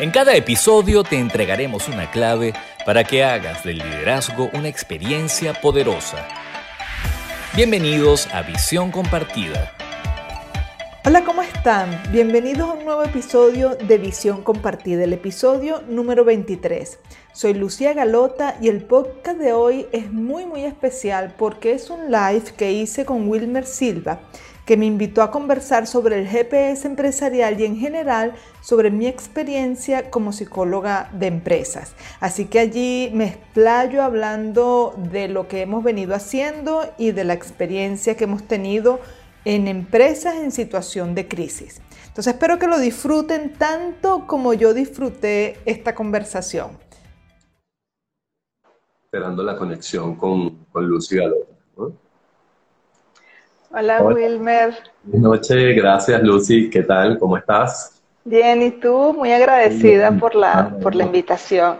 En cada episodio te entregaremos una clave para que hagas del liderazgo una experiencia poderosa. Bienvenidos a Visión Compartida. Hola, ¿cómo están? Bienvenidos a un nuevo episodio de Visión Compartida, el episodio número 23. Soy Lucía Galota y el podcast de hoy es muy muy especial porque es un live que hice con Wilmer Silva que me invitó a conversar sobre el GPS empresarial y en general sobre mi experiencia como psicóloga de empresas. Así que allí me explayo hablando de lo que hemos venido haciendo y de la experiencia que hemos tenido en empresas en situación de crisis. Entonces espero que lo disfruten tanto como yo disfruté esta conversación. Esperando la conexión con, con Lucy Hola, Wilmer. Buenas noches, gracias Lucy. ¿Qué tal? ¿Cómo estás? Bien, ¿y tú? Muy agradecida por la, ah, por la invitación.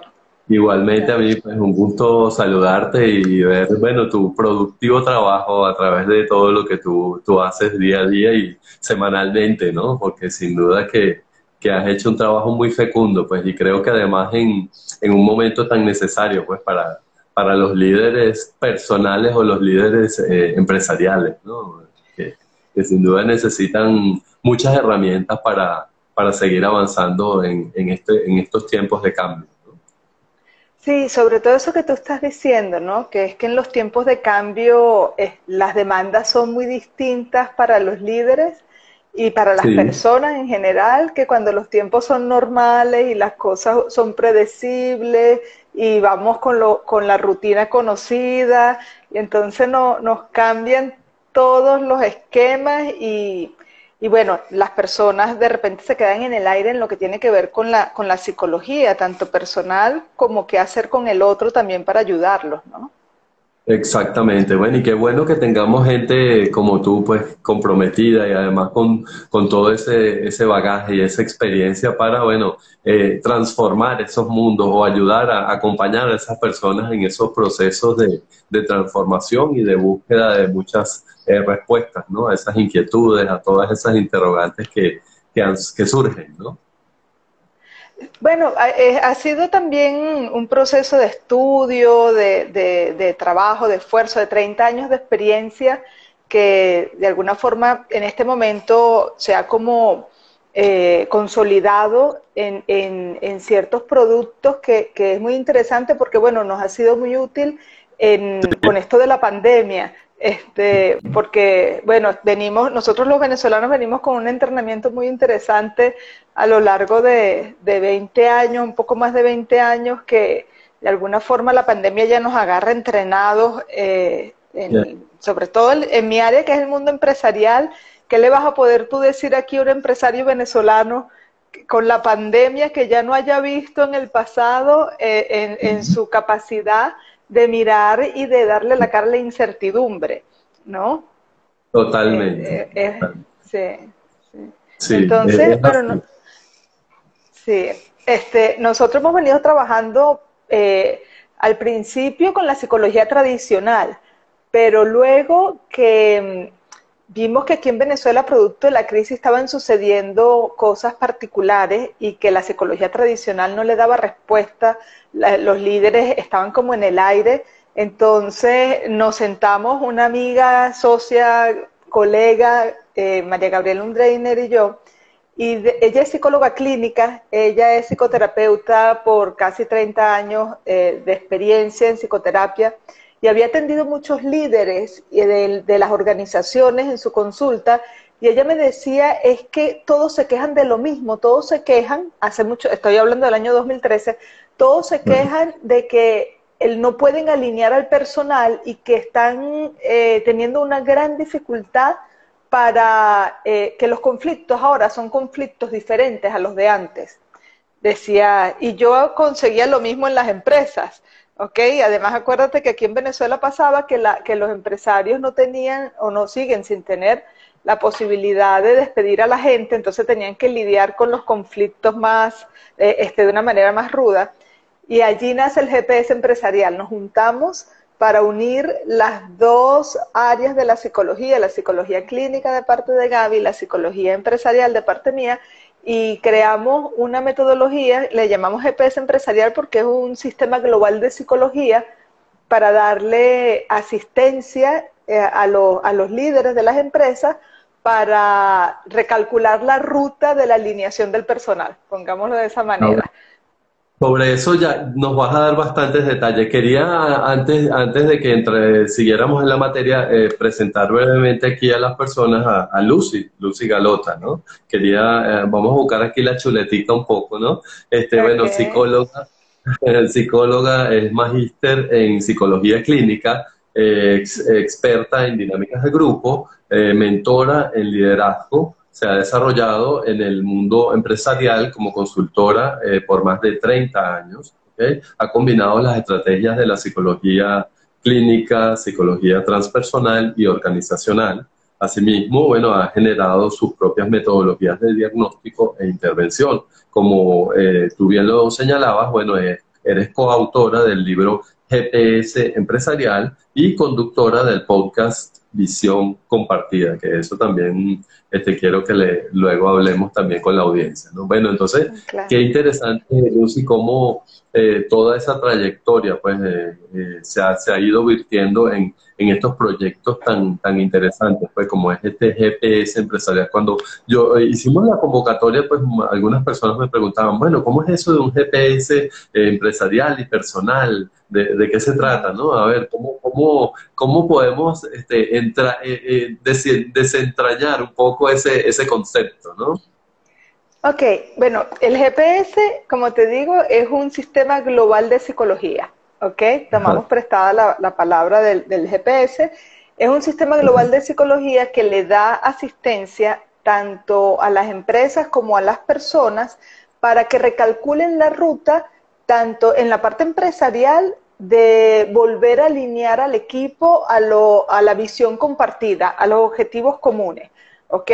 Igualmente a mí es pues, un gusto saludarte y ver, bueno, tu productivo trabajo a través de todo lo que tú, tú haces día a día y semanalmente, ¿no? Porque sin duda que, que has hecho un trabajo muy fecundo, pues, y creo que además en, en un momento tan necesario, pues, para, para los líderes personales o los líderes eh, empresariales, ¿no? Que sin duda necesitan muchas herramientas para, para seguir avanzando en, en, este, en estos tiempos de cambio. Sí, sobre todo eso que tú estás diciendo, ¿no? Que es que en los tiempos de cambio eh, las demandas son muy distintas para los líderes y para las personas en general, que cuando los tiempos son normales y las cosas son predecibles y vamos con, lo, con la rutina conocida, y entonces no, nos cambian todos los esquemas y, bueno, las personas de repente se quedan en el aire en lo que tiene que ver con la, con la psicología, tanto personal como qué hacer con el otro también para ayudarlos, ¿no? Exactamente, bueno, y qué bueno que tengamos gente como tú, pues comprometida y además con, con todo ese, ese bagaje y esa experiencia para, bueno, eh, transformar esos mundos o ayudar a, acompañar a esas personas en esos procesos de, de transformación y de búsqueda de muchas eh, respuestas, ¿no? A esas inquietudes, a todas esas interrogantes que, que, surgen, ¿no? Bueno, eh, ha, sido también un proceso de estudio, de, trabajo, de esfuerzo, de 30 años de experiencia que de alguna forma en este momento se ha como eh, consolidado en, ciertos productos que, que, es muy interesante porque, bueno, nos ha sido muy útil en, con esto de la pandemia este, porque, bueno, venimos, nosotros los venezolanos venimos con un entrenamiento muy interesante a lo largo de, de 20 años, un poco más de 20 años, que de alguna forma la pandemia ya nos agarra entrenados, eh, sobre todo en, mi área que es el mundo empresarial. ¿Qué le vas a poder tú decir aquí a un empresario venezolano con la pandemia que ya no haya visto en el pasado eh, en, en su capacidad de mirar y de darle la cara a la incertidumbre, ¿no? Totalmente. Eh, eh, sí, sí. Entonces, pero sí, este, nosotros hemos venido trabajando eh, al principio con la psicología tradicional, pero luego que vimos que aquí en Venezuela, producto de la crisis, estaban sucediendo cosas particulares y que la psicología tradicional no le daba respuesta, los líderes estaban como en el aire. Entonces nos sentamos, una amiga, socia, colega, eh, María Gabriela Undreiner y yo, y ella es psicóloga clínica, ella es psicoterapeuta por casi 30 años eh, de experiencia en psicoterapia y había atendido muchos líderes de, las organizaciones en su consulta y ella me decía es que todos se quejan de lo mismo, todos se quejan, hace mucho, estoy hablando del año 2013, todos se quejan de que no pueden alinear al personal y que están eh, teniendo una gran dificultad para eh, que los conflictos ahora son conflictos diferentes a los de antes. Decía, y yo conseguía lo mismo en las empresas. ¿Ok? Además, acuérdate que aquí en Venezuela pasaba que, la, que los empresarios no tenían o no siguen sin tener la posibilidad de despedir a la gente, entonces tenían que lidiar con los conflictos más, eh, este, de una manera más ruda. Y allí nace el GPS empresarial. Nos juntamos para unir las dos áreas de la psicología, la psicología clínica de parte de Gaby, la psicología empresarial de parte mía, y creamos una metodología, le llamamos GPS empresarial porque es un sistema global de psicología para darle asistencia eh, a, los líderes de las empresas para recalcular la ruta de la alineación del personal, pongámoslo de esa manera. Sobre eso ya nos vas a dar bastantes detalles. Quería, antes, antes de que entre, siguiéramos en la materia, eh, presentar brevemente aquí a las personas a, Lucy, Lucy Galota, ¿no? Quería, eh, vamos a buscar aquí la chuletita un poco, ¿no? Este, bueno, psicóloga, psicóloga, es magíster en psicología clínica, experta en dinámicas de grupo, eh, mentora en liderazgo, se ha desarrollado en el mundo empresarial como consultora eh, por más de 30 años. Ha combinado las estrategias de la psicología clínica, psicología transpersonal y organizacional. Asimismo, bueno, ha generado sus propias metodologías de diagnóstico e intervención. Como eh, tú bien lo señalabas, bueno, eres coautora del libro GPS empresarial y conductora del podcast visión compartida, que eso también este, quiero que le, luego hablemos también con la audiencia. ¿no? Bueno, entonces, qué interesante, Lucy, cómo eh, toda esa trayectoria pues, eh, eh, se, ha, se, ha, ido virtiendo en, en, estos proyectos tan, tan interesantes, pues como es este GPS empresarial. Cuando yo hicimos la convocatoria, pues algunas personas me preguntaban, bueno, ¿cómo es eso de un GPS empresarial y personal? ¿De, de qué se trata? ¿no? A ver, ¿cómo, cómo, cómo podemos este, entra, desentrañar un poco ese, ese concepto? ¿no? Ok, bueno, el GPS, como te digo, es un sistema global de psicología, ¿ok? Tomamos prestada la, palabra del, GPS. Es un sistema global de psicología que le da asistencia tanto a las empresas como a las personas para que recalculen la ruta tanto en la parte empresarial de volver a alinear al equipo a, lo, a la visión compartida, a los objetivos comunes. ¿Ok?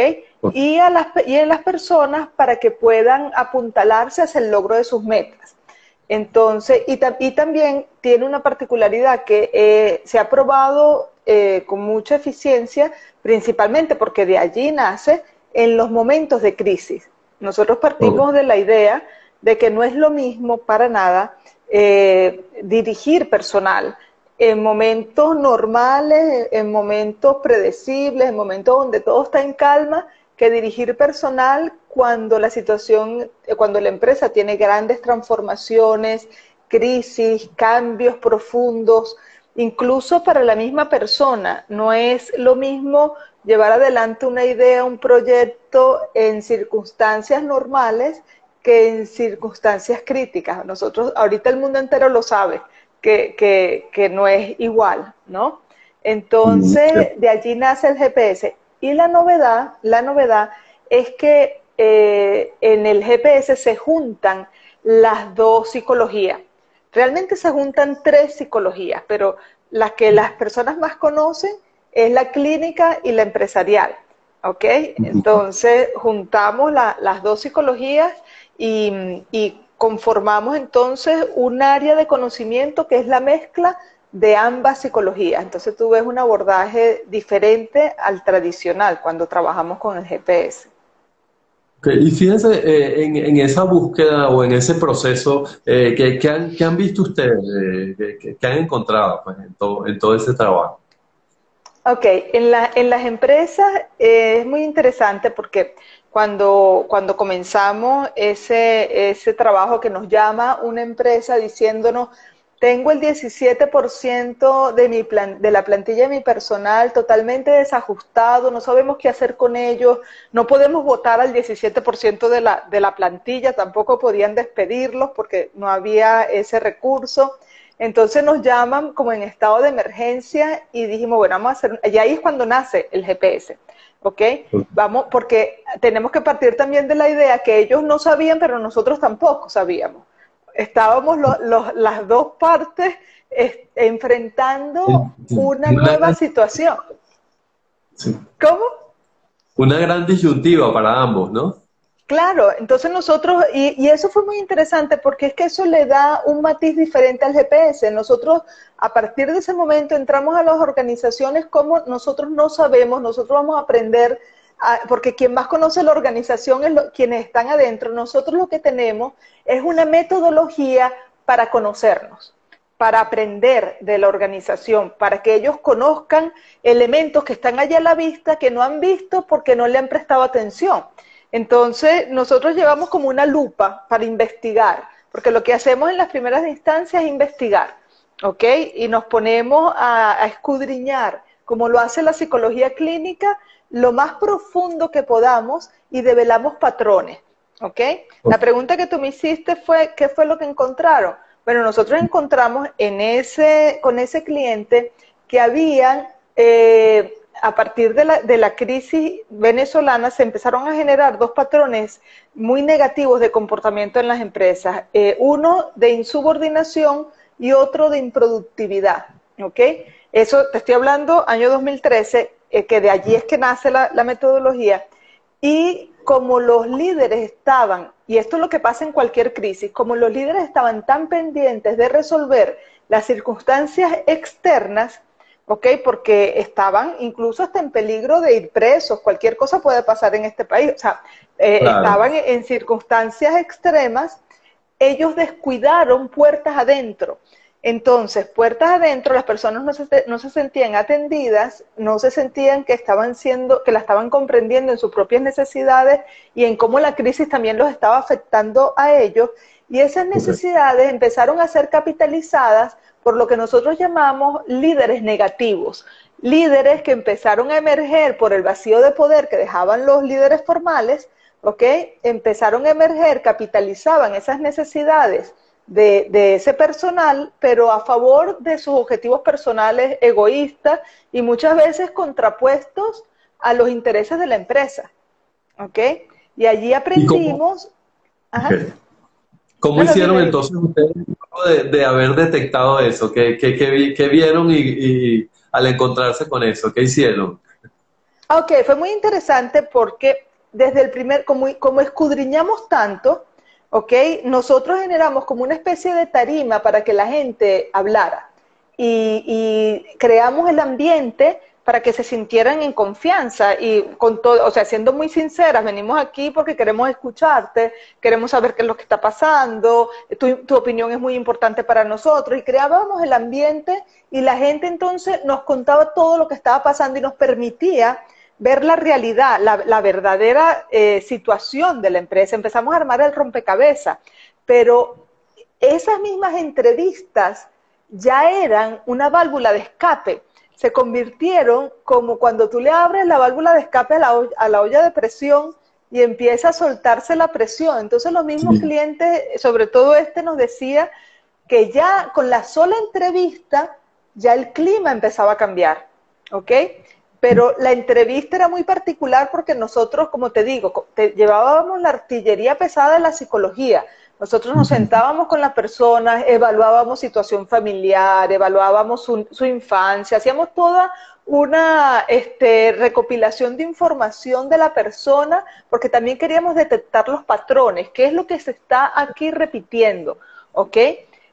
Y, a las, y en las personas para que puedan apuntalarse hacia el logro de sus metas. Entonces, y, y también tiene una particularidad que eh, se ha probado eh, con mucha eficiencia, principalmente porque de allí nace en los momentos de crisis. Nosotros partimos de la idea de que no es lo mismo para nada eh, dirigir personal en momentos normales, en momentos predecibles, en momentos donde todo está en calma, que dirigir personal cuando la situación, eh, cuando la empresa tiene grandes transformaciones, crisis, cambios profundos, incluso para la misma persona. No es lo mismo llevar adelante una idea, un proyecto en circunstancias normales que en circunstancias críticas. Nosotros, ahorita el mundo entero lo sabe que, que, no es igual, ¿no? Entonces, de allí nace el GPS. Y la novedad, la novedad es que eh, en el GPS se juntan las dos psicologías. Realmente se juntan tres psicologías, pero las que las personas más conocen es la clínica y la empresarial. ¿Ok? Entonces, juntamos las dos psicologías y, y conformamos entonces un área de conocimiento que es la mezcla de ambas psicologías. Entonces tú ves un abordaje diferente al tradicional cuando trabajamos con el GPS. Y fíjense eh, en, esa búsqueda o en ese proceso, eh, ¿qué, han, visto ustedes? Eh, ¿qué, han encontrado pues, en, todo, en todo ese trabajo? Ok, en, la, en las empresas es muy interesante porque cuando, cuando comenzamos ese, ese trabajo que nos llama una empresa diciéndonos, tengo el 17% de, mi plan, de la plantilla de mi personal totalmente desajustado, no sabemos qué hacer con ellos, no podemos votar al 17% de la, de la plantilla, tampoco podían despedirlos porque no había ese recurso. Entonces nos llaman como en estado de emergencia y dijimos, bueno, vamos a hacer, y ahí es cuando nace el GPS. ¿Ok? Vamos, porque tenemos que partir también de la idea que ellos no sabían, pero nosotros tampoco sabíamos. Estábamos las dos partes enfrentando una, nueva situación. ¿Cómo? Una gran disyuntiva para ambos, ¿no? Claro, entonces nosotros, y, eso fue muy interesante porque es que eso le da un matiz diferente al GPS. Nosotros, a partir de ese momento, entramos a las organizaciones como nosotros no sabemos, nosotros vamos a aprender porque quien más conoce la organización es quienes están adentro. Nosotros lo que tenemos es una metodología para conocernos, para aprender de la organización, para que ellos conozcan elementos que están allá a la vista, que no han visto porque no le han prestado atención. Entonces, nosotros llevamos como una lupa para investigar, porque lo que hacemos en las primeras instancias es investigar, ¿ok? Y nos ponemos a, a escudriñar, como lo hace la psicología clínica, lo más profundo que podamos y develamos patrones. ¿Ok? La pregunta que tú me hiciste fue, ¿qué fue lo que encontraron? Bueno, nosotros encontramos en ese, con ese cliente que habían, eh, a partir de la, de la crisis venezolana, se empezaron a generar dos patrones muy negativos de comportamiento en las empresas. Eh, uno de insubordinación y otro de improductividad. Eso te estoy hablando año 2013, eh, que de allí es que nace la, metodología, y como los líderes estaban, y esto es lo que pasa en cualquier crisis, como los líderes estaban tan pendientes de resolver las circunstancias externas, ¿ok? Porque estaban incluso hasta en peligro de ir presos, cualquier cosa puede pasar en este país, o sea, eh, estaban en circunstancias extremas, ellos descuidaron puertas adentro. Entonces, puertas adentro, las personas no se, no se, sentían atendidas, no se sentían que estaban siendo, que la estaban comprendiendo en sus propias necesidades y en cómo la crisis también los estaba afectando a ellos. Y esas necesidades empezaron a ser capitalizadas por lo que nosotros llamamos líderes negativos. Líderes que empezaron a emerger por el vacío de poder que dejaban los líderes formales, ¿ok? Empezaron a emerger, capitalizaban esas necesidades de, ese personal, pero a favor de sus objetivos personales egoístas y muchas veces contrapuestos a los intereses de la empresa. ¿Ok? Y allí aprendimos... ¿Cómo, hicieron entonces ustedes de, haber detectado eso? ¿Qué, qué, vieron y, al encontrarse con eso? ¿Qué hicieron? Ok, fue muy interesante porque desde el primer, como, como escudriñamos tanto, ¿ok? Nosotros generamos como una especie de tarima para que la gente hablara y, creamos el ambiente para que se sintieran en confianza y con todo, o sea, siendo muy sinceras, venimos aquí porque queremos escucharte, queremos saber qué es lo que está pasando, tu, opinión es muy importante para nosotros y creábamos el ambiente y la gente entonces nos contaba todo lo que estaba pasando y nos permitía ver la realidad, la, verdadera eh, situación de la empresa. Empezamos a armar el rompecabezas, pero esas mismas entrevistas ya eran una válvula de escape. Se convirtieron como cuando tú le abres la válvula de escape a la, a la olla de presión y empieza a soltarse la presión. Entonces los mismos clientes, sobre todo este, nos decía que ya con la sola entrevista ya el clima empezaba a cambiar. ¿Ok? pero la entrevista era muy particular porque nosotros, como te digo, llevábamos la artillería pesada de la psicología. Nosotros nos sentábamos con las personas, evaluábamos situación familiar, evaluábamos su, infancia, hacíamos toda una este, recopilación de información de la persona, porque también queríamos detectar los patrones, qué es lo que se está aquí repitiendo, ¿ok?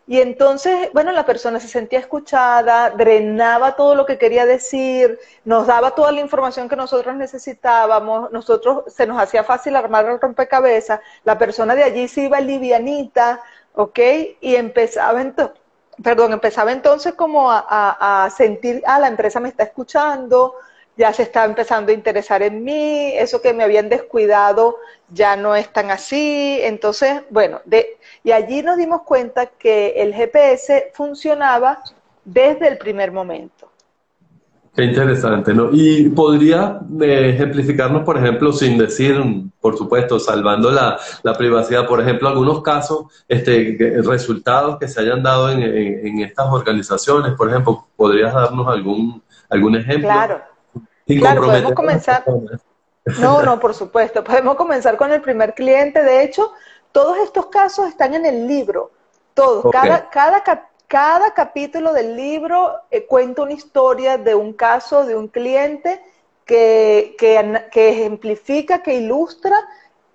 Y entonces, bueno, la persona se sentía escuchada, drenaba todo lo que quería decir, nos daba toda la información que nosotros necesitábamos, nosotros se nos hacía fácil armar el rompecabezas, la persona de allí se iba livianita, ¿ok? Y empezaba entonces, perdón, empezaba entonces como a, a sentir, ah, la empresa me está escuchando, ya se está empezando a interesar en mí, eso que me habían descuidado ya no es tan así, entonces, bueno, de, y allí nos dimos cuenta que el GPS funcionaba desde el primer momento. Qué interesante, ¿no? Y podría eh, ejemplificarnos, por ejemplo, sin decir, por supuesto, salvando la, privacidad, por ejemplo, algunos casos, este, resultados que se hayan dado en, en, estas organizaciones, por ejemplo, ¿podrías darnos algún, algún ejemplo? Claro, claro, podemos comenzar. No, no, por supuesto, podemos comenzar con el primer cliente. De hecho, todos estos casos están en el libro, todos. Cada, cada, cada capítulo del libro eh, cuenta una historia de un caso, de un cliente que, que, ejemplifica, que ilustra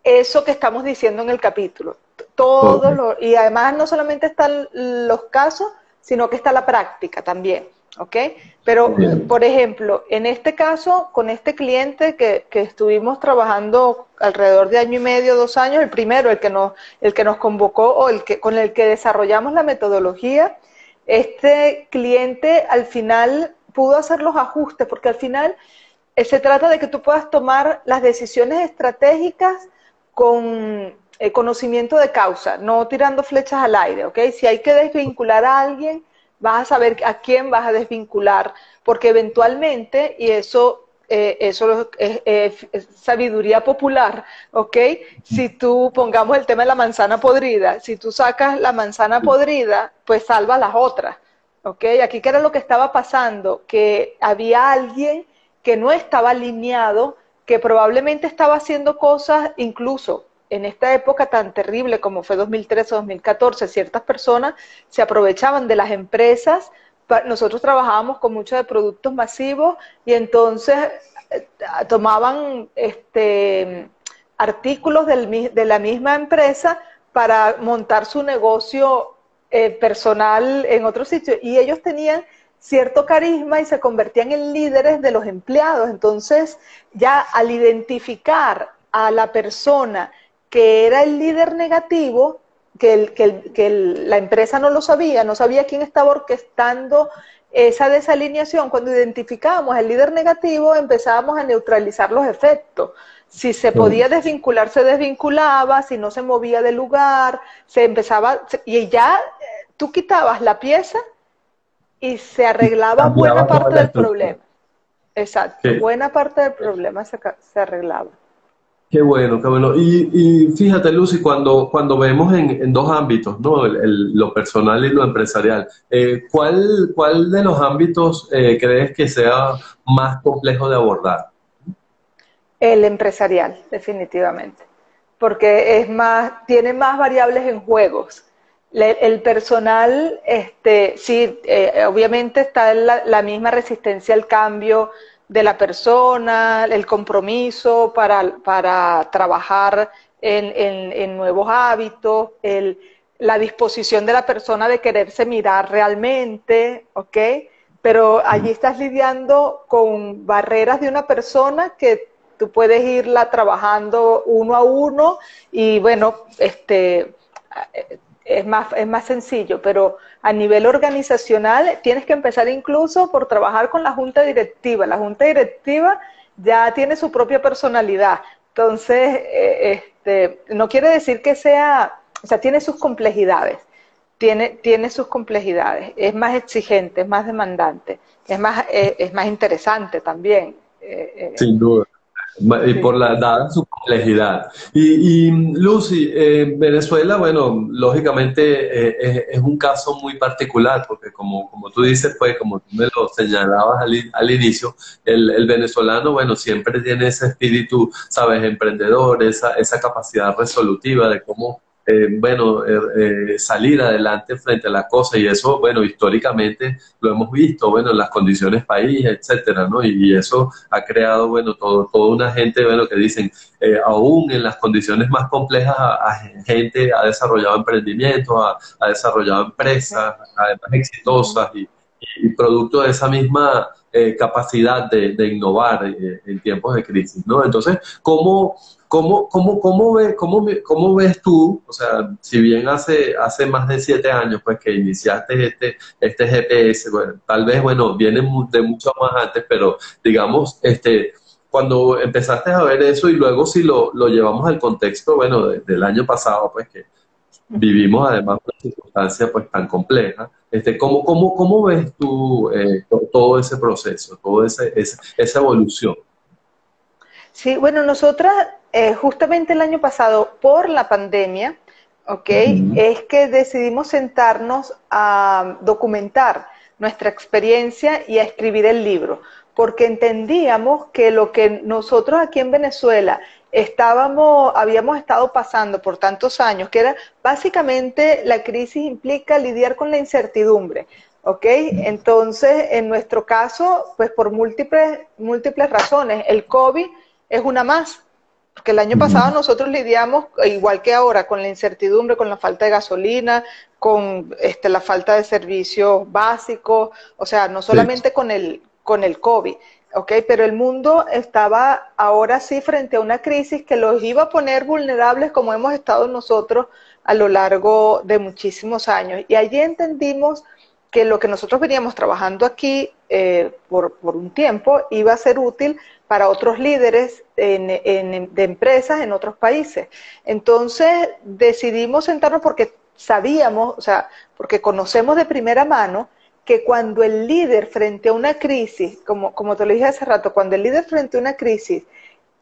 eso que estamos diciendo en el capítulo. Todos y además no solamente están los casos, sino que está la práctica también. ¿Ok? Pero, por ejemplo, en este caso, con este cliente que, que, estuvimos trabajando alrededor de año y medio, dos años, el primero, el que nos, el que nos convocó o el que, con el que desarrollamos la metodología, este cliente al final pudo hacer los ajustes, porque al final eh, se trata de que tú puedas tomar las decisiones estratégicas con eh, conocimiento de causa, no tirando flechas al aire, ¿ok? Si hay que desvincular a alguien, vas a saber a quién vas a desvincular, porque eventualmente, y eso, eh, eso es, sabiduría popular, ¿ok? Si tú, pongamos el tema de la manzana podrida, si tú sacas la manzana podrida, pues salva las otras, ¿ok? Aquí, ¿qué era lo que estaba pasando? Que había alguien que no estaba alineado, que probablemente estaba haciendo cosas incluso en esta época tan terrible como fue 2013 o 2014, ciertas personas se aprovechaban de las empresas. Nosotros trabajábamos con muchos de productos masivos y entonces eh, tomaban este, artículos de la misma empresa para montar su negocio eh, personal en otro sitio. Y ellos tenían cierto carisma y se convertían en líderes de los empleados. Entonces, ya al identificar a la persona que era el líder negativo, que, que, la empresa no lo sabía, no sabía quién estaba orquestando esa desalineación, cuando identificábamos el líder negativo, empezábamos a neutralizar los efectos. Si se podía desvincular, se desvinculaba, si no se movía del lugar, se empezaba, y ya eh, tú quitabas la pieza y se arreglaba buena parte del problema. Exacto, buena parte del problema se, se arreglaba. Qué bueno, qué bueno. Y, fíjate, Lucy, cuando, cuando vemos en, dos ámbitos, ¿no? lo personal y lo empresarial, eh, ¿cuál, ¿cuál de los ámbitos eh, crees que sea más complejo de abordar? El empresarial, definitivamente, porque es más, tiene más variables en juegos. el personal, este, sí, eh, obviamente está la, la misma resistencia al cambio, de la persona, el compromiso para, para trabajar en, en, nuevos hábitos, el, la disposición de la persona de quererse mirar realmente, ¿ok? Pero allí estás lidiando con barreras de una persona que tú puedes irla trabajando uno a uno y bueno, este, es más, es más sencillo, pero a nivel organizacional tienes que empezar incluso por trabajar con la junta directiva. La junta directiva ya tiene su propia personalidad. Entonces, eh, este, no quiere decir que sea, o sea, tiene sus complejidades. Tiene, tiene sus complejidades. Es más exigente, es más demandante, es más, eh, es más interesante también. Eh, Sin duda y por la dada su complejidad. Y, Lucy, eh, Venezuela, bueno, lógicamente eh, es, un caso muy particular, porque como, como tú dices, pues como tú me lo señalabas al, al inicio, el, el, venezolano, bueno, siempre tiene ese espíritu, sabes, emprendedor, esa, esa capacidad resolutiva de cómo eh, bueno, eh, eh, salir adelante frente a la cosa y eso, bueno, históricamente lo hemos visto, bueno, en las condiciones país, etcétera, ¿no? Y, eso ha creado, bueno, todo, toda una gente, bueno, que dicen, aún en las condiciones más complejas, a, gente ha desarrollado emprendimientos, ha, desarrollado empresas, además exitosas y, producto de esa misma capacidad de, de innovar en tiempos de crisis, ¿no? Entonces, ¿cómo ¿Cómo, cómo, cómo, ve, cómo, cómo, ves tú, o sea, si bien hace, hace más de siete años pues que iniciaste este, este GPS, bueno, tal vez, bueno, viene de mucho más antes, pero digamos, este, cuando empezaste a ver eso y luego si lo, lo llevamos al contexto, bueno, del año pasado, pues que vivimos además una circunstancia pues tan compleja, este, ¿cómo, cómo, cómo ves tú eh, todo ese proceso, toda esa evolución? Sí, bueno, nosotras eh, justamente el año pasado, por la pandemia, ¿ok? Es que decidimos sentarnos a documentar nuestra experiencia y a escribir el libro, porque entendíamos que lo que nosotros aquí en Venezuela estábamos, habíamos estado pasando por tantos años, que era básicamente la crisis implica lidiar con la incertidumbre, ¿ok? Entonces, en nuestro caso, pues por múltiples, múltiples razones, el COVID es una más, porque el año pasado nosotros lidiamos, igual que ahora, con la incertidumbre, con la falta de gasolina, con este, la falta de servicios básicos, o sea, no solamente con, el, con el COVID, ¿ok? Pero el mundo estaba ahora sí frente a una crisis que los iba a poner vulnerables como hemos estado nosotros a lo largo de muchísimos años. Y allí entendimos que lo que nosotros veníamos trabajando aquí eh, por, por, un tiempo iba a ser útil para otros líderes de empresas en otros países. Entonces decidimos sentarnos porque sabíamos, o sea, porque conocemos de primera mano que cuando el líder frente a una crisis, como, como te lo dije hace rato, cuando el líder frente a una crisis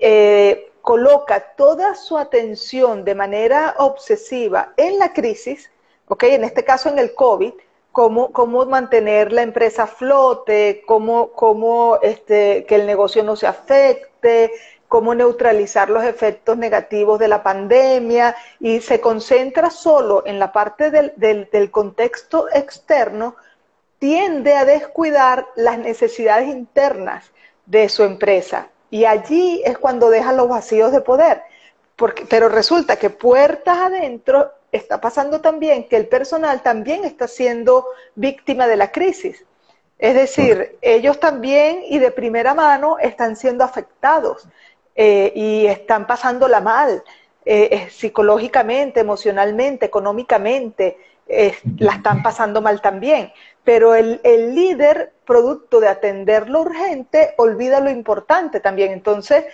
eh, coloca toda su atención de manera obsesiva en la crisis, ¿ok? En este caso en el COVID, cómo, cómo mantener la empresa a flote, cómo, cómo este, que el negocio no se afecte, cómo neutralizar los efectos negativos de la pandemia y se concentra solo en la parte del, del, contexto externo, tiende a descuidar las necesidades internas de su empresa. Y allí es cuando deja los vacíos de poder. Porque, pero resulta que puertas adentro está pasando también que el personal también está siendo víctima de la crisis. Es decir, ellos también y de primera mano están siendo afectados. Eh, y están pasándola mal, eh, psicológicamente, emocionalmente, económicamente, la están pasando mal también. Pero el, el, líder, producto de atender lo urgente, olvida lo importante también. Entonces,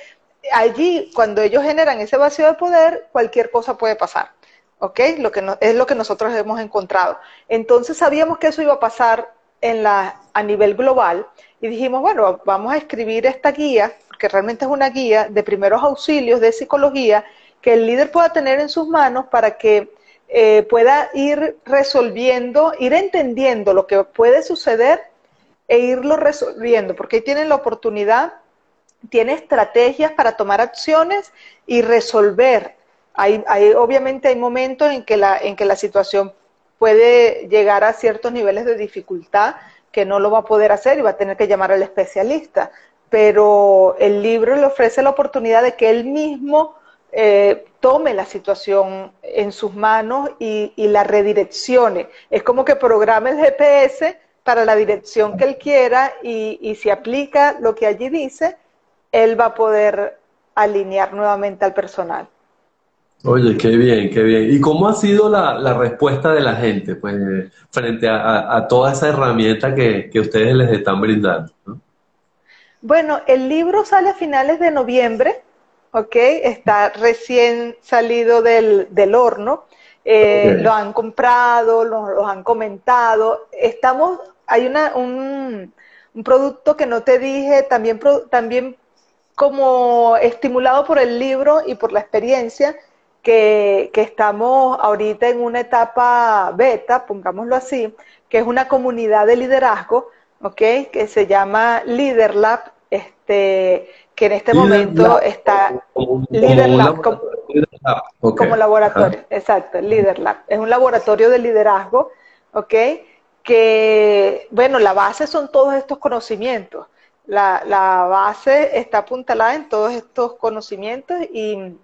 allí, cuando ellos generan ese vacío de poder, cualquier cosa puede pasar. ¿Ok? Lo que no, es lo que nosotros hemos encontrado. Entonces, sabíamos que eso iba a pasar en la, a nivel global y dijimos, bueno, vamos a escribir esta guía que realmente es una guía de primeros auxilios de psicología que el líder pueda tener en sus manos para que eh, pueda ir resolviendo, ir entendiendo lo que puede suceder e irlo resolviendo, porque ahí tienen la oportunidad, tiene estrategias para tomar acciones y resolver. Hay, hay, obviamente hay momentos en que, la, en que la situación puede llegar a ciertos niveles de dificultad que no lo va a poder hacer y va a tener que llamar al especialista pero el libro le ofrece la oportunidad de que él mismo eh, tome la situación en sus manos y, la redireccione. Es como que programe el GPS para la dirección que él quiera y si aplica lo que allí dice, él va a poder alinear nuevamente al personal. Oye, qué bien, qué bien. ¿Y cómo ha sido la, respuesta de la gente pues, frente a, toda esa herramienta que, que ustedes les están brindando? ¿no? Bueno, el libro sale a finales de noviembre, ¿ok? Está recién salido del, horno. Eh, lo han comprado, lo, han comentado. Estamos, hay una, un, producto que no te dije, también, también como estimulado por el libro y por la experiencia, que, que, estamos ahorita en una etapa beta, pongámoslo así, que es una comunidad de liderazgo, ¿ok? Que se llama LeaderLab este, que en este momento está LeaderLab como, laboratorio, exacto, LeaderLab. Es un laboratorio de liderazgo, ¿ok? Que, bueno, la base son todos estos conocimientos. La, la base está apuntalada en todos estos conocimientos y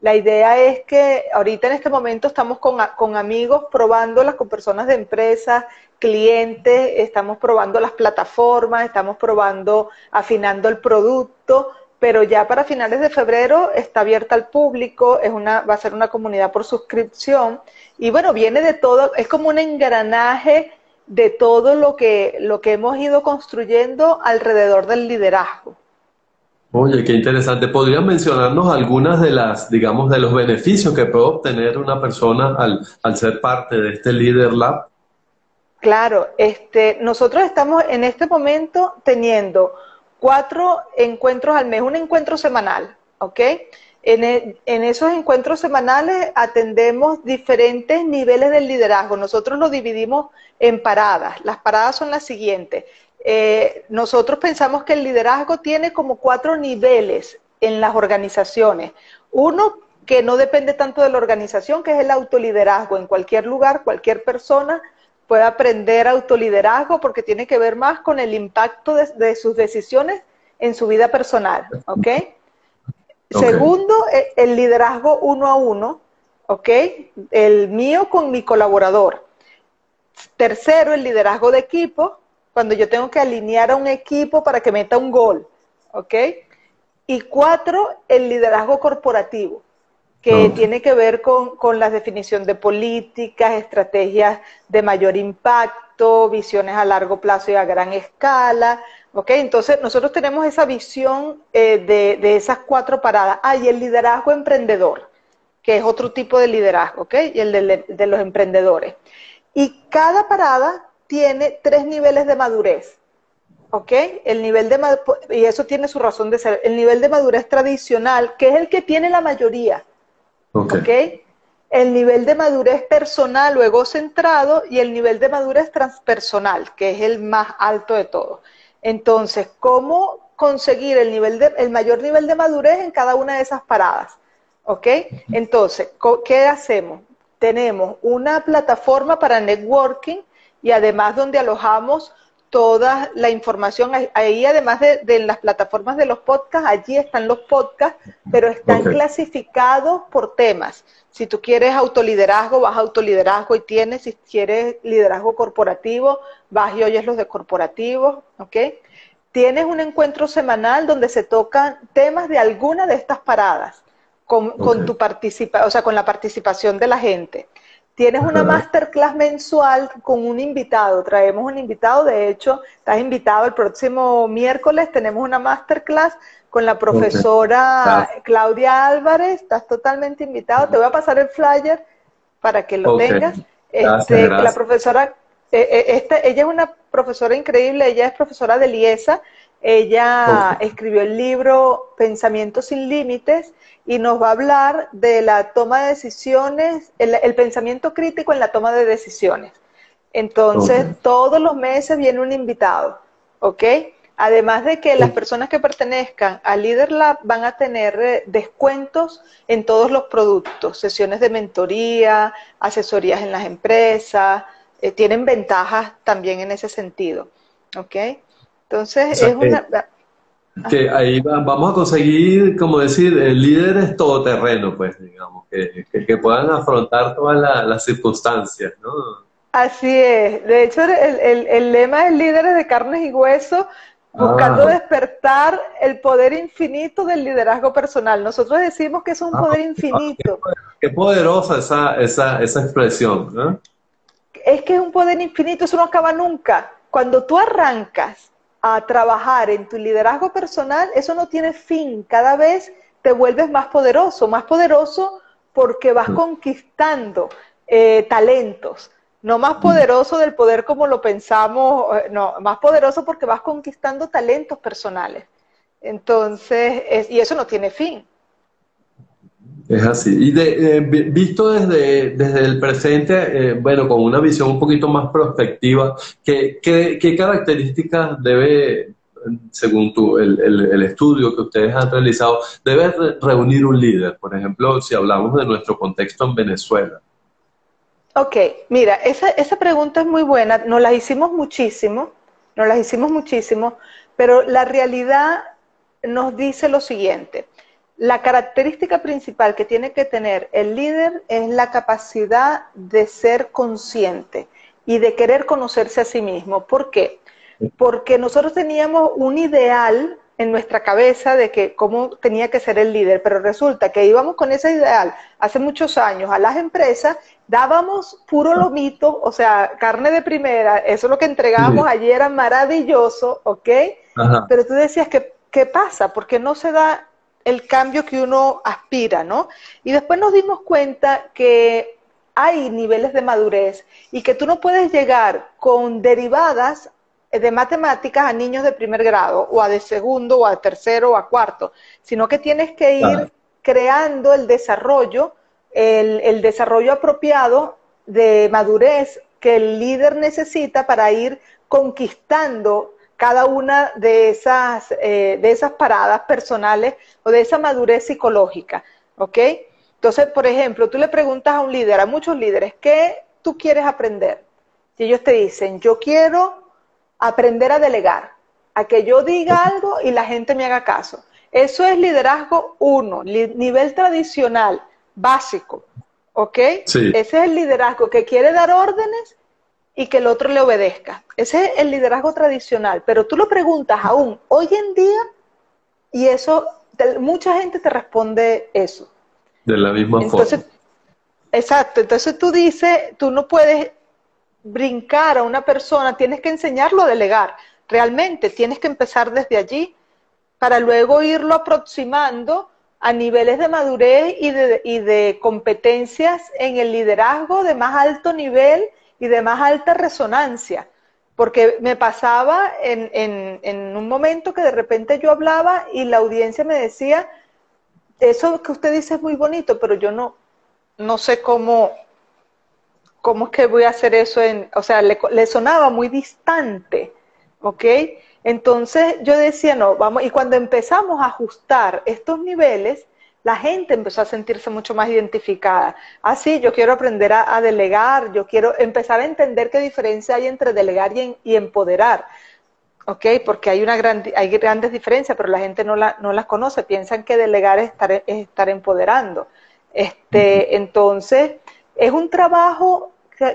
la idea es que ahorita en este momento estamos con, con amigos probándolas, con personas de empresas, clientes, estamos probando las plataformas, estamos probando, afinando el producto, pero ya para finales de febrero está abierta al público, es una, va a ser una comunidad por suscripción y bueno, viene de todo, es como un engranaje de todo lo que, lo que hemos ido construyendo alrededor del liderazgo. Oye, qué interesante. ¿Podrían mencionarnos algunas de las, digamos, de los beneficios que puede obtener una persona al, al ser parte de este Leader Lab? Claro, este, nosotros estamos en este momento teniendo cuatro encuentros al mes, un encuentro semanal, ¿ok? En, e, en, esos encuentros semanales atendemos diferentes niveles del liderazgo. Nosotros lo dividimos en paradas. Las paradas son las siguientes. Eh, nosotros pensamos que el liderazgo tiene como cuatro niveles en las organizaciones. Uno que no depende tanto de la organización, que es el autoliderazgo. En cualquier lugar, cualquier persona puede aprender autoliderazgo porque tiene que ver más con el impacto de, sus decisiones en su vida personal. ¿Ok? Segundo, e, el liderazgo uno a uno. ¿Ok? El mío con mi colaborador. Tercero, el liderazgo de equipo, cuando yo tengo que alinear a un equipo para que meta un gol, ¿ok? Y cuatro, el liderazgo corporativo, que tiene que ver con, con, la definición de políticas, estrategias de mayor impacto, visiones a largo plazo y a gran escala. ¿ok? Entonces, nosotros tenemos esa visión eh, de, de, esas cuatro paradas. Ah, y el liderazgo emprendedor, que es otro tipo de liderazgo, ¿ok? Y el de, de los emprendedores. Y cada parada tiene tres niveles de madurez. ¿Ok? El nivel de y eso tiene su razón de ser. El nivel de madurez tradicional, que es el que tiene la mayoría. ¿Ok? El nivel de madurez personal o egocentrado y el nivel de madurez transpersonal, que es el más alto de todos. Entonces, ¿cómo conseguir el, nivel de, el mayor nivel de madurez en cada una de esas paradas? ¿Ok? Entonces, ¿qué hacemos? Tenemos una plataforma para networking y además donde alojamos toda la información. Ahí, además de, las plataformas de los podcasts, allí están los podcasts, pero están clasificados por temas. Si tú quieres autoliderazgo, vas a autoliderazgo y tienes. Si quieres liderazgo corporativo, vas y oyes los de corporativos, ¿ok? Tienes un encuentro semanal donde se tocan temas de alguna de estas paradas con, con tu participa o sea, con la participación de la gente. Tienes una masterclass mensual con un invitado. Traemos un invitado, de hecho, estás invitado el próximo miércoles. Tenemos una masterclass con la profesora Claudia Álvarez. Estás totalmente invitado. Te voy a pasar el flyer para que lo tengas. Este, la profesora, eh, eh, este, ella es una profesora increíble. Ella es profesora de Liesa. Ella escribió el libro Pensamientos sin Límites y nos va a hablar de la toma de decisiones, el, pensamiento crítico en la toma de decisiones. Entonces, todos los meses viene un invitado, ¿ok? Además de que las personas que pertenezcan a Leader Lab van a tener eh, descuentos en todos los productos, sesiones de mentoría, asesorías en las empresas, eh, tienen ventajas también en ese sentido, ¿ok? Entonces, es una que ahí vamos a conseguir, como decir, líderes todoterreno, pues, digamos, que, que, puedan afrontar todas las circunstancias, ¿no? Así es. De hecho, el, el, lema es líderes de carnes y huesos, buscando ah. despertar el poder infinito del liderazgo personal. Nosotros decimos que es un ah, poder infinito. Qué, poderosa esa, esa, esa expresión, ¿no? Es que es un poder infinito, eso no acaba nunca. Cuando tú arrancas a trabajar en tu liderazgo personal, eso no tiene fin. Cada vez te vuelves más poderoso, más poderoso porque vas mm. conquistando eh, talentos. No más mm. poderoso del poder como lo pensamos, eh, no, más poderoso porque vas conquistando talentos personales. Entonces, y eso no tiene fin. Es así. Y de, visto desde, desde el presente, eh, bueno, con una visión un poquito más prospectiva, ¿qué, qué, características debe, según tú, el, el, estudio que ustedes han realizado, debe reunir un líder? Por ejemplo, si hablamos de nuestro contexto en Venezuela. Ok, mira, esa, esa pregunta es muy buena. Nos la hicimos muchísimo, nos la hicimos muchísimo, pero la realidad nos dice lo siguiente. La característica principal que tiene que tener el líder es la capacidad de ser consciente y de querer conocerse a sí mismo. ¿Por qué? Porque nosotros teníamos un ideal en nuestra cabeza de que cómo tenía que ser el líder, pero resulta que íbamos con ese ideal hace muchos años a las empresas, dábamos puro lomito, o sea, carne de primera, eso es lo que entregábamos ayer era maravilloso, ¿ok? Pero tú decías que, ¿qué pasa? Porque no se da el cambio que uno aspira, ¿no? Y después nos dimos cuenta que hay niveles de madurez y que tú no puedes llegar con derivadas de matemáticas a niños de primer grado o a de segundo o a tercero o a cuarto, sino que tienes que ir creando el desarrollo, el, el desarrollo apropiado de madurez que el líder necesita para ir conquistando cada una de esas, eh, de esas paradas personales o de esa madurez psicológica, ¿ok? Entonces, por ejemplo, tú le preguntas a un líder, a muchos líderes, ¿qué tú quieres aprender? Y ellos te dicen, yo quiero aprender a delegar, a que yo diga algo y la gente me haga caso. Eso es liderazgo uno, nivel tradicional, básico, ¿ok? Ese es el liderazgo que quiere dar órdenes y que el otro le obedezca. Ese es el liderazgo tradicional, pero tú lo preguntas aún hoy en día y eso, mucha gente te responde eso. De la misma forma. Exacto, entonces tú dices, tú no puedes brincar a una persona, tienes que enseñarlo a delegar. Realmente tienes que empezar desde allí para luego irlo aproximando a niveles de madurez y de, y de competencias en el liderazgo de más alto nivel y de más alta resonancia. Porque me pasaba en, en, en un momento que de repente yo hablaba y la audiencia me decía, eso que usted dice es muy bonito, pero yo no, no sé cómo, cómo es que voy a hacer eso en, o sea, le, le sonaba muy distante, ¿ok? Entonces yo decía, no, vamos, y cuando empezamos a ajustar estos niveles, la gente empezó a sentirse mucho más identificada. Ah, sí, yo quiero aprender a, delegar, yo quiero empezar a entender qué diferencia hay entre delegar y, empoderar. ¿Ok? Porque hay, una gran, hay grandes diferencias, pero la gente no, la, no las conoce. Piensan que delegar es estar, es estar empoderando. Este, entonces, es un trabajo,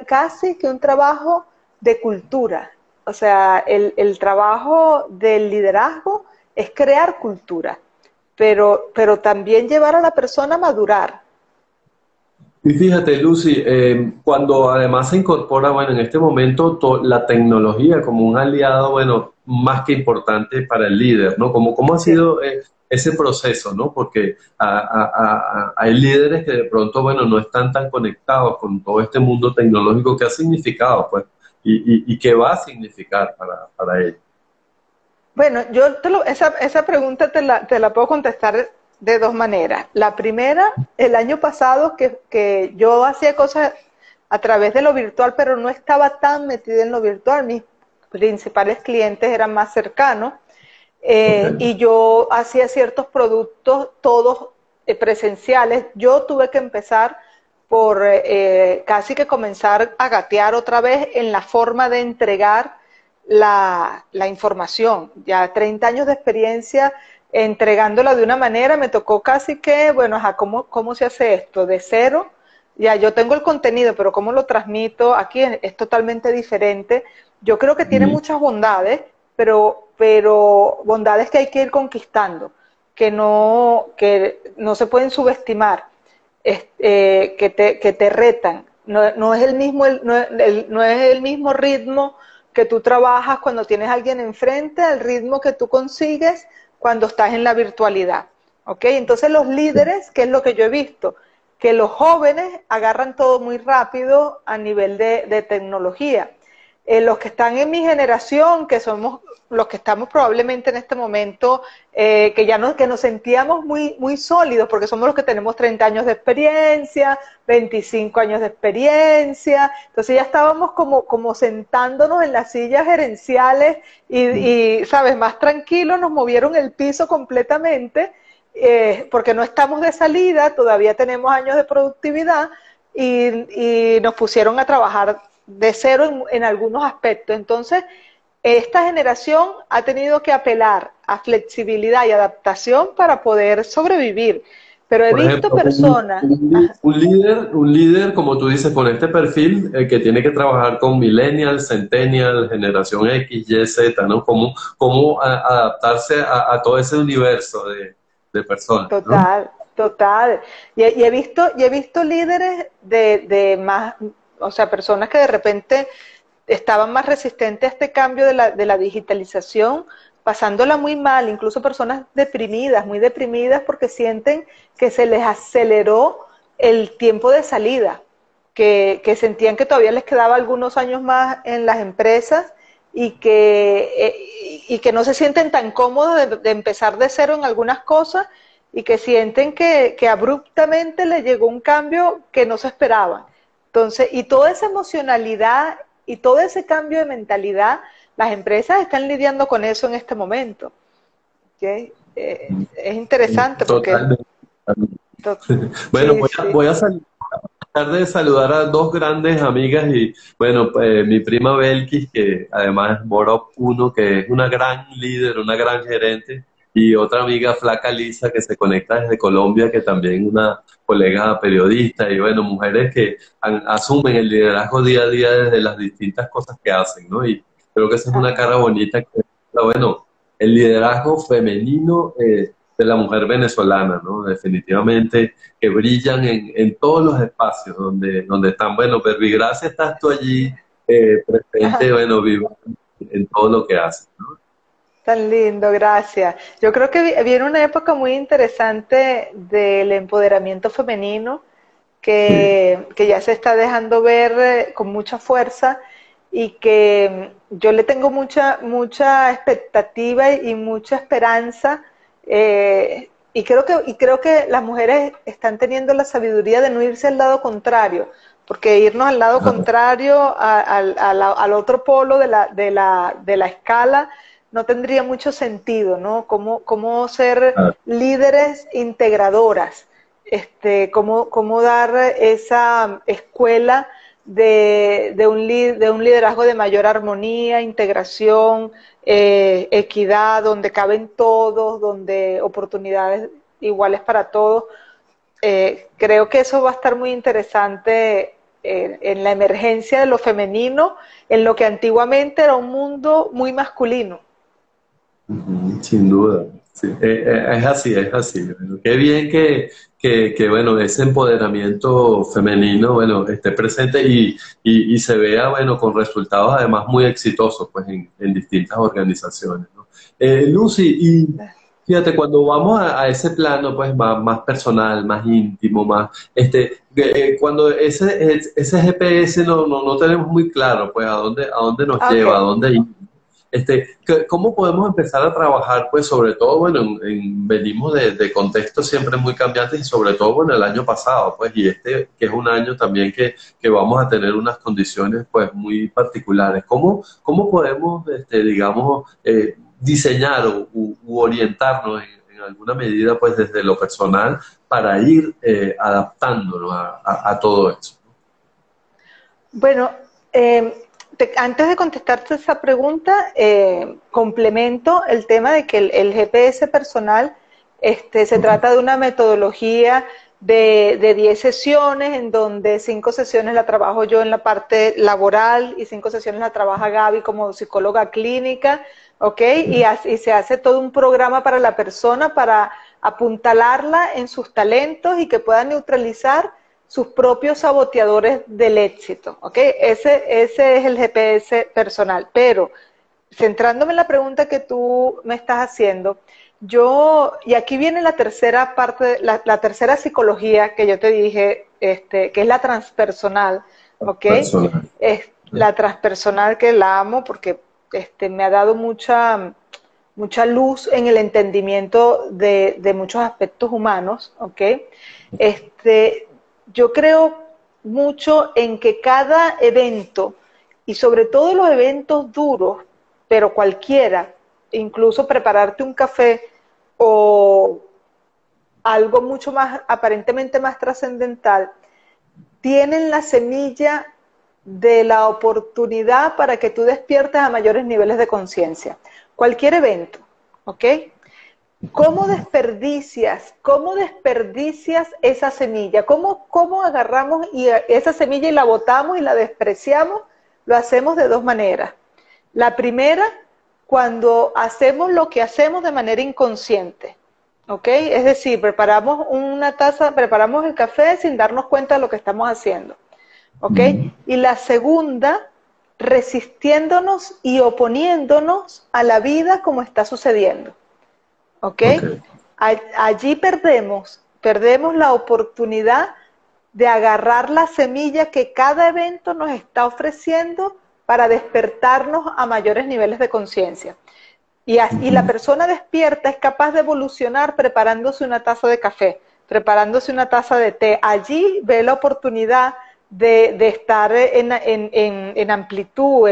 casi que un trabajo de cultura. O sea, el, el trabajo del liderazgo es crear cultura pero, pero también llevar a la persona a madurar. Y fíjate, Lucy, eh, cuando además se incorpora, bueno, en este momento la tecnología como un aliado, bueno, más que importante para el líder, ¿no? ¿Cómo, cómo ha sido eh, ese proceso, ¿no? Porque hay líderes que de pronto, bueno, no están tan conectados con todo este mundo tecnológico que ha significado, pues, y, y, qué va a significar para, para ellos. Bueno, yo esa, esa pregunta te la, te la puedo contestar de dos maneras. La primera, el año pasado que, que yo hacía cosas a través de lo virtual, pero no estaba tan metida en lo virtual. Mis principales clientes eran más cercanos eh, y yo hacía ciertos productos, todos eh, presenciales. Yo tuve que empezar por eh, casi que comenzar a gatear otra vez en la forma de entregar la, la información. Ya 30 años de experiencia entregándola de una manera, me tocó casi que, bueno, ¿cómo, ¿cómo se hace esto? De cero, ya yo tengo el contenido, pero ¿cómo lo transmito? Aquí es, totalmente diferente. Yo creo que tiene muchas bondades, pero, pero bondades que hay que ir conquistando, que no, que no se pueden subestimar, eh, que, te, que te retan. No, no es el mismo, no, no es el mismo ritmo que tú trabajas cuando tienes alguien enfrente, al ritmo que tú consigues cuando estás en la virtualidad. ¿Ok? Entonces los líderes, ¿qué es lo que yo he visto? Que los jóvenes agarran todo muy rápido a nivel de, tecnología. Eh, los que están en mi generación, que somos los que estamos probablemente en este momento, eh, que ya no, que nos sentíamos muy, muy sólidos, porque somos los que tenemos 30 años de experiencia, 25 años de experiencia, entonces ya estábamos como, como sentándonos en las sillas gerenciales y, sabes, más tranquilos, nos movieron el piso completamente, eh, porque no estamos de salida, todavía tenemos años de productividad y, nos pusieron a trabajar de cero en, en algunos aspectos. Entonces, esta generación ha tenido que apelar a flexibilidad y adaptación para poder sobrevivir. Pero he visto personas... Un, líder, un líder, como tú dices, con este perfil, eh, que tiene que trabajar con millennials, centennials, generación X, Y, Z, ¿no? Cómo, cómo adaptarse a, todo ese universo de, personas. Total, total. Y, he visto, y he visto líderes de, de más, o sea, personas que de repente estaban más resistentes a este cambio de la, de la digitalización, pasándola muy mal, incluso personas deprimidas, muy deprimidas porque sienten que se les aceleró el tiempo de salida, que, sentían que todavía les quedaba algunos años más en las empresas y que, eh, y que no se sienten tan cómodos de, empezar de cero en algunas cosas y que sienten que, que abruptamente les llegó un cambio que no se esperaban. Entonces, y toda esa emocionalidad y todo ese cambio de mentalidad, las empresas están lidiando con eso en este momento. Eh, es interesante porque... bueno, voy, a, salir de saludar a dos grandes amigas y, bueno, eh, mi prima Belkis, que además es Borop 1, que es una gran líder, una gran gerente, y otra amiga flaca Lisa que se conecta desde Colombia, que también una colega periodista, y bueno, mujeres que asumen el liderazgo día a día desde las distintas cosas que hacen, ¿no? Y creo que esa es una cara bonita que, bueno, el liderazgo femenino eh, de la mujer venezolana, ¿no? Definitivamente que brillan en, en todos los espacios donde, donde están. Bueno, Gracias, estás tú allí eh, presente, bueno, vivo en todo lo que haces, ¿no? Tan lindo, gracias. Yo creo que viene una época muy interesante del empoderamiento femenino que, que ya se está dejando ver eh, con mucha fuerza y que yo le tengo mucha, mucha expectativa y mucha esperanza eh, y, creo que, y creo que las mujeres están teniendo la sabiduría de no irse al lado contrario, porque irnos al lado contrario, al otro polo de la, de la, de la escala, no tendría mucho sentido, ¿no? Cómo, cómo ser líderes integradoras, este, cómo, cómo dar esa escuela de, de, un, de un liderazgo de mayor armonía, integración, eh, equidad, donde caben todos, donde oportunidades iguales para todos. Eh, creo que eso va a estar muy interesante eh, en la emergencia de lo femenino, en lo que antiguamente era un mundo muy masculino. Sin duda. es así, es así. qué bien que, que, bueno, ese empoderamiento femenino, bueno, esté presente y, y, se vea, bueno, con resultados además muy exitosos, pues, en, en distintas organizaciones. Eh, Lucy, y fíjate, cuando vamos a, ese plano, pues, más, más, personal, más íntimo, más, este, eh, cuando ese, ese GPS no, no, no, tenemos muy claro, pues, a dónde, a dónde nos lleva, a dónde ir este, ¿Cómo podemos empezar a trabajar? Pues sobre todo, bueno, venimos de, contextos siempre muy cambiantes y sobre todo, bueno, el año pasado, pues, y este que es un año también que, vamos a tener unas condiciones, pues, muy particulares. ¿Cómo, cómo podemos, este, digamos, eh, diseñar u, orientarnos en, alguna medida, pues, desde lo personal para ir eh, adaptándonos a, todo eso? Bueno, eh, antes de contestarte esa pregunta, eh, complemento el tema de que el, GPS personal este, se trata de una metodología de, de 10 sesiones, en donde 5 sesiones la trabajo yo en la parte laboral y 5 sesiones la trabaja Gaby como psicóloga clínica, ¿ok? Y, y se hace todo un programa para la persona para apuntalarla en sus talentos y que pueda neutralizar sus propios saboteadores del éxito, ¿ok? Ese, ese es el GPS personal. Pero, centrándome en la pregunta que tú me estás haciendo, yo, y aquí viene la tercera parte, la, la tercera psicología que yo te dije, este, que es la transpersonal, ¿ok? Es la transpersonal que la amo porque este, me ha dado mucha, mucha luz en el entendimiento de, de muchos aspectos humanos, ¿ok? Este, yo creo mucho en que cada evento, y sobre todo los eventos duros, pero cualquiera, incluso prepararte un café o algo mucho más, aparentemente más trascendental, tienen la semilla de la oportunidad para que tú despiertes a mayores niveles de conciencia. Cualquier evento, ¿ok? ¿Cómo desperdicias, cómo desperdicias esa semilla? ¿Cómo, ¿Cómo agarramos y esa semilla y la botamos y la despreciamos? Lo hacemos de dos maneras. La primera, cuando hacemos lo que hacemos de manera inconsciente. ¿Ok? Es decir, preparamos una taza, preparamos el café sin darnos cuenta de lo que estamos haciendo. ¿Ok? Y la segunda, resistiéndonos y oponiéndonos a la vida como está sucediendo. ¿Ok? Allí perdemos, perdemos la oportunidad de agarrar la semilla que cada evento nos está ofreciendo para despertarnos a mayores niveles de conciencia. Y, y, la persona despierta es capaz de evolucionar preparándose una taza de café, preparándose una taza de té. Allí ve la oportunidad de, estar en, amplitud,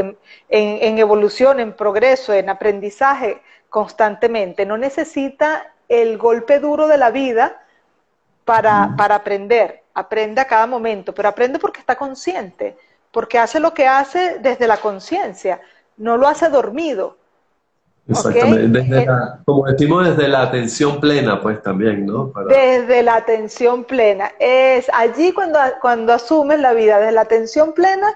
en, evolución, en progreso, en aprendizaje constantemente. No necesita el golpe duro de la vida para, para aprender. Aprende a cada momento, pero aprende porque está consciente, porque hace lo que hace desde la conciencia, no lo hace dormido. Exactamente, desde eh, como decimos, desde la atención plena, pues también, ¿no? Desde la atención plena. Es allí cuando, cuando asumes la vida, desde la atención plena,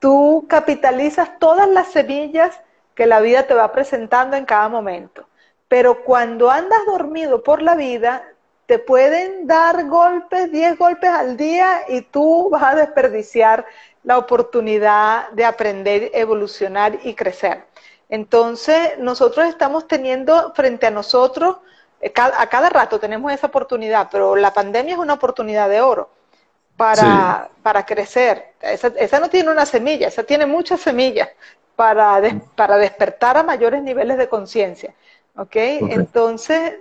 tú capitalizas todas las semillas que la vida te va presentando en cada momento. Pero cuando andas dormido por la vida, te pueden dar golpes, 10 golpes al día y tú vas a desperdiciar la oportunidad de aprender, evolucionar y crecer. Entonces, nosotros estamos teniendo frente a nosotros, eh, a cada rato tenemos esa oportunidad, pero la pandemia es una oportunidad de oro para, para crecer. Esa, no tiene una semilla, esa tiene muchas semillas para, para despertar a mayores niveles de conciencia. ¿okay? Entonces,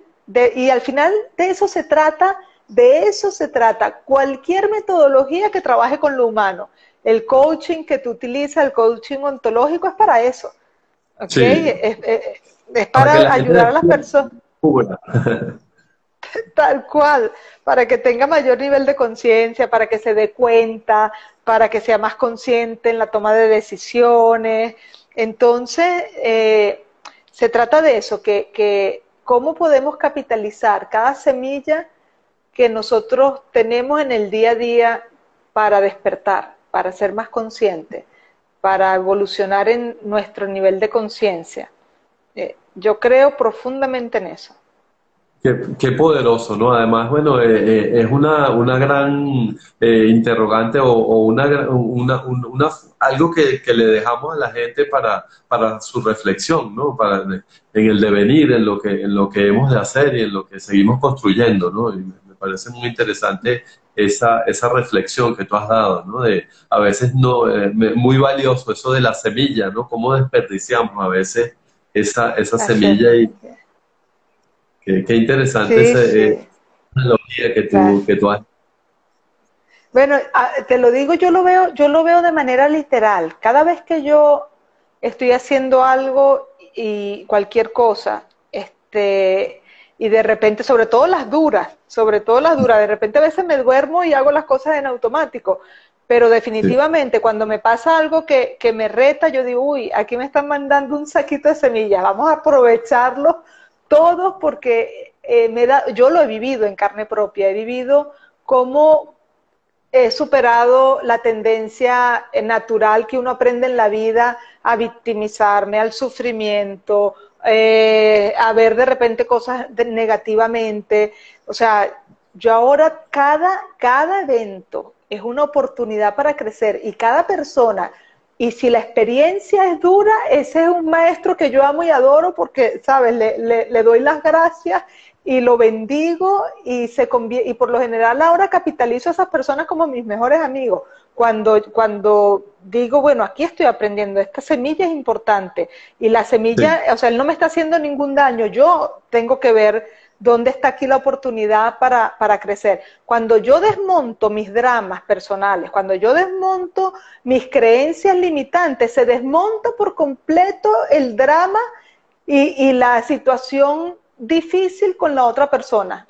y al final de eso se trata, de eso se trata. Cualquier metodología que trabaje con lo humano, el coaching que tú utilizas, el coaching ontológico, es para eso. Es, para, ayudar a las personas. Tal cual, para que tenga mayor nivel de conciencia, para que se dé cuenta, para que sea más consciente en la toma de decisiones. Entonces, eh, se trata de eso, que, que cómo podemos capitalizar cada semilla que nosotros tenemos en el día a día para despertar, para ser más conscientes para evolucionar en nuestro nivel de conciencia. Eh, yo creo profundamente en eso. Qué, poderoso, ¿no? Además, bueno, eh, eh, es una, una gran interrogante o, una, una, una, algo que, que, le dejamos a la gente para, para su reflexión, ¿no? Para, en el devenir, en lo, que, en lo que hemos de hacer y en lo que seguimos construyendo, ¿no? Y me parece muy interesante esa, esa reflexión que tú has dado, ¿no? De a veces no, eh, muy valioso eso de la semilla, ¿no? Cómo desperdiciamos a veces esa, esa semilla y qué, interesante esa eh, analogía que tú, que tú has bueno, te lo digo, yo lo veo, yo lo veo de manera literal. Cada vez que yo estoy haciendo algo y cualquier cosa, este, y de repente, sobre todo las duras, sobre todo las duras, de repente a veces me duermo y hago las cosas en automático, pero definitivamente cuando me pasa algo que, que, me reta, yo digo, uy, aquí me están mandando un saquito de semillas, vamos a aprovecharlo todos porque eh, me da, yo lo he vivido en carne propia, he vivido cómo he superado la tendencia natural que uno aprende en la vida a victimizarme, al sufrimiento, eh, a ver de repente cosas negativamente. O sea, yo ahora cada, cada evento es una oportunidad para crecer y cada persona, y si la experiencia es dura, ese es un maestro que yo amo y adoro porque, ¿sabes? Le, le, le doy las gracias y lo bendigo y, se y por lo general ahora capitalizo a esas personas como mis mejores amigos, cuando, cuando digo, bueno, aquí estoy aprendiendo, esta semilla es importante y la semilla, o sea, él no me está haciendo ningún daño, yo tengo que ver dónde está aquí la oportunidad para, para crecer. Cuando yo desmonto mis dramas personales, cuando yo desmonto mis creencias limitantes, se desmonta por completo el drama y, y la situación difícil con la otra persona.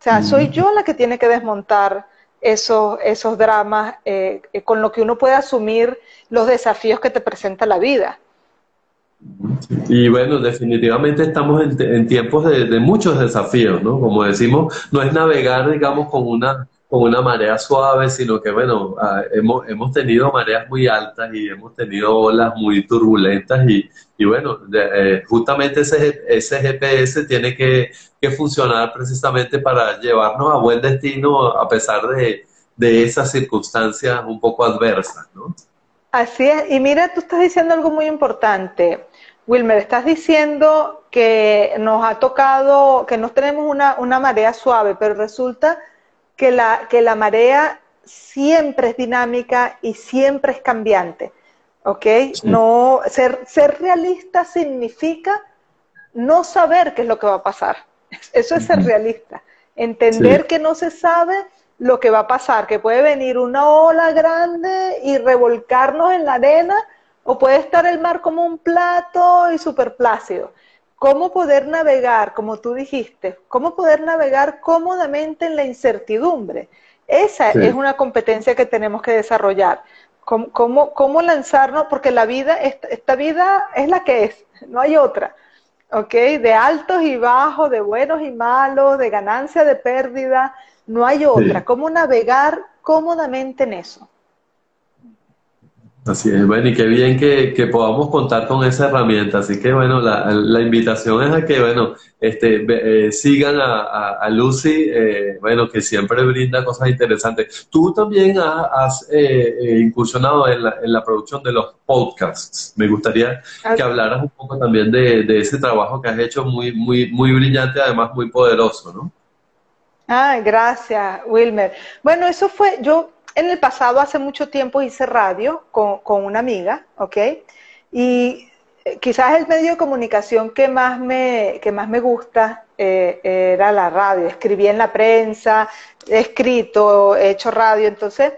O sea, soy yo la que tiene que desmontar esos, esos dramas eh, eh, con lo que uno puede asumir los desafíos que te presenta la vida. Y bueno, definitivamente estamos en, tiempos de, de, muchos desafíos, ¿no? Como decimos, no es navegar, digamos, con una, con una marea suave, sino que, bueno, ah, hemos, hemos tenido mareas muy altas y hemos tenido olas muy turbulentas y, y bueno, eh, justamente ese, ese GPS tiene que, que, funcionar precisamente para llevarnos a buen destino a pesar de, de esas circunstancias un poco adversas, ¿no? Así es, y mira, tú estás diciendo algo muy importante. Wilmer, estás diciendo que nos ha tocado, que no tenemos una, una marea suave, pero resulta que la, que la marea siempre es dinámica y siempre es cambiante. ¿Ok? No, ser, ser realista significa no saber qué es lo que va a pasar. Eso es ser realista. Entender que no se sabe lo que va a pasar, que puede venir una ola grande y revolcarnos en la arena, o puede estar el mar como un plato y súper plácido cómo poder navegar, como tú dijiste, cómo poder navegar cómodamente en la incertidumbre. Esa es una competencia que tenemos que desarrollar. ¿Cómo, cómo, lanzarnos? Porque la vida, esta, vida es la que es, no hay otra. ¿ok? De altos y bajos, de buenos y malos, de ganancia, de pérdida, no hay otra. ¿Cómo navegar cómodamente en eso? Así es, bueno, y qué bien que, podamos contar con esa herramienta. Así que, bueno, la, invitación es a que, bueno, este, eh, sigan a, Lucy, eh, bueno, que siempre brinda cosas interesantes. Tú también has, eh, incursionado en la, producción de los podcasts. Me gustaría que hablaras un poco también de, de, ese trabajo que has hecho muy, muy, muy brillante, además muy poderoso, ¿no? Ah, gracias, Wilmer. Bueno, eso fue, yo en el pasado, hace mucho tiempo, hice radio con, una amiga, ¿ok? Y eh, quizás el medio de comunicación que más me, que más me gusta eh, era la radio. Escribí en la prensa, he escrito, he hecho radio. Entonces,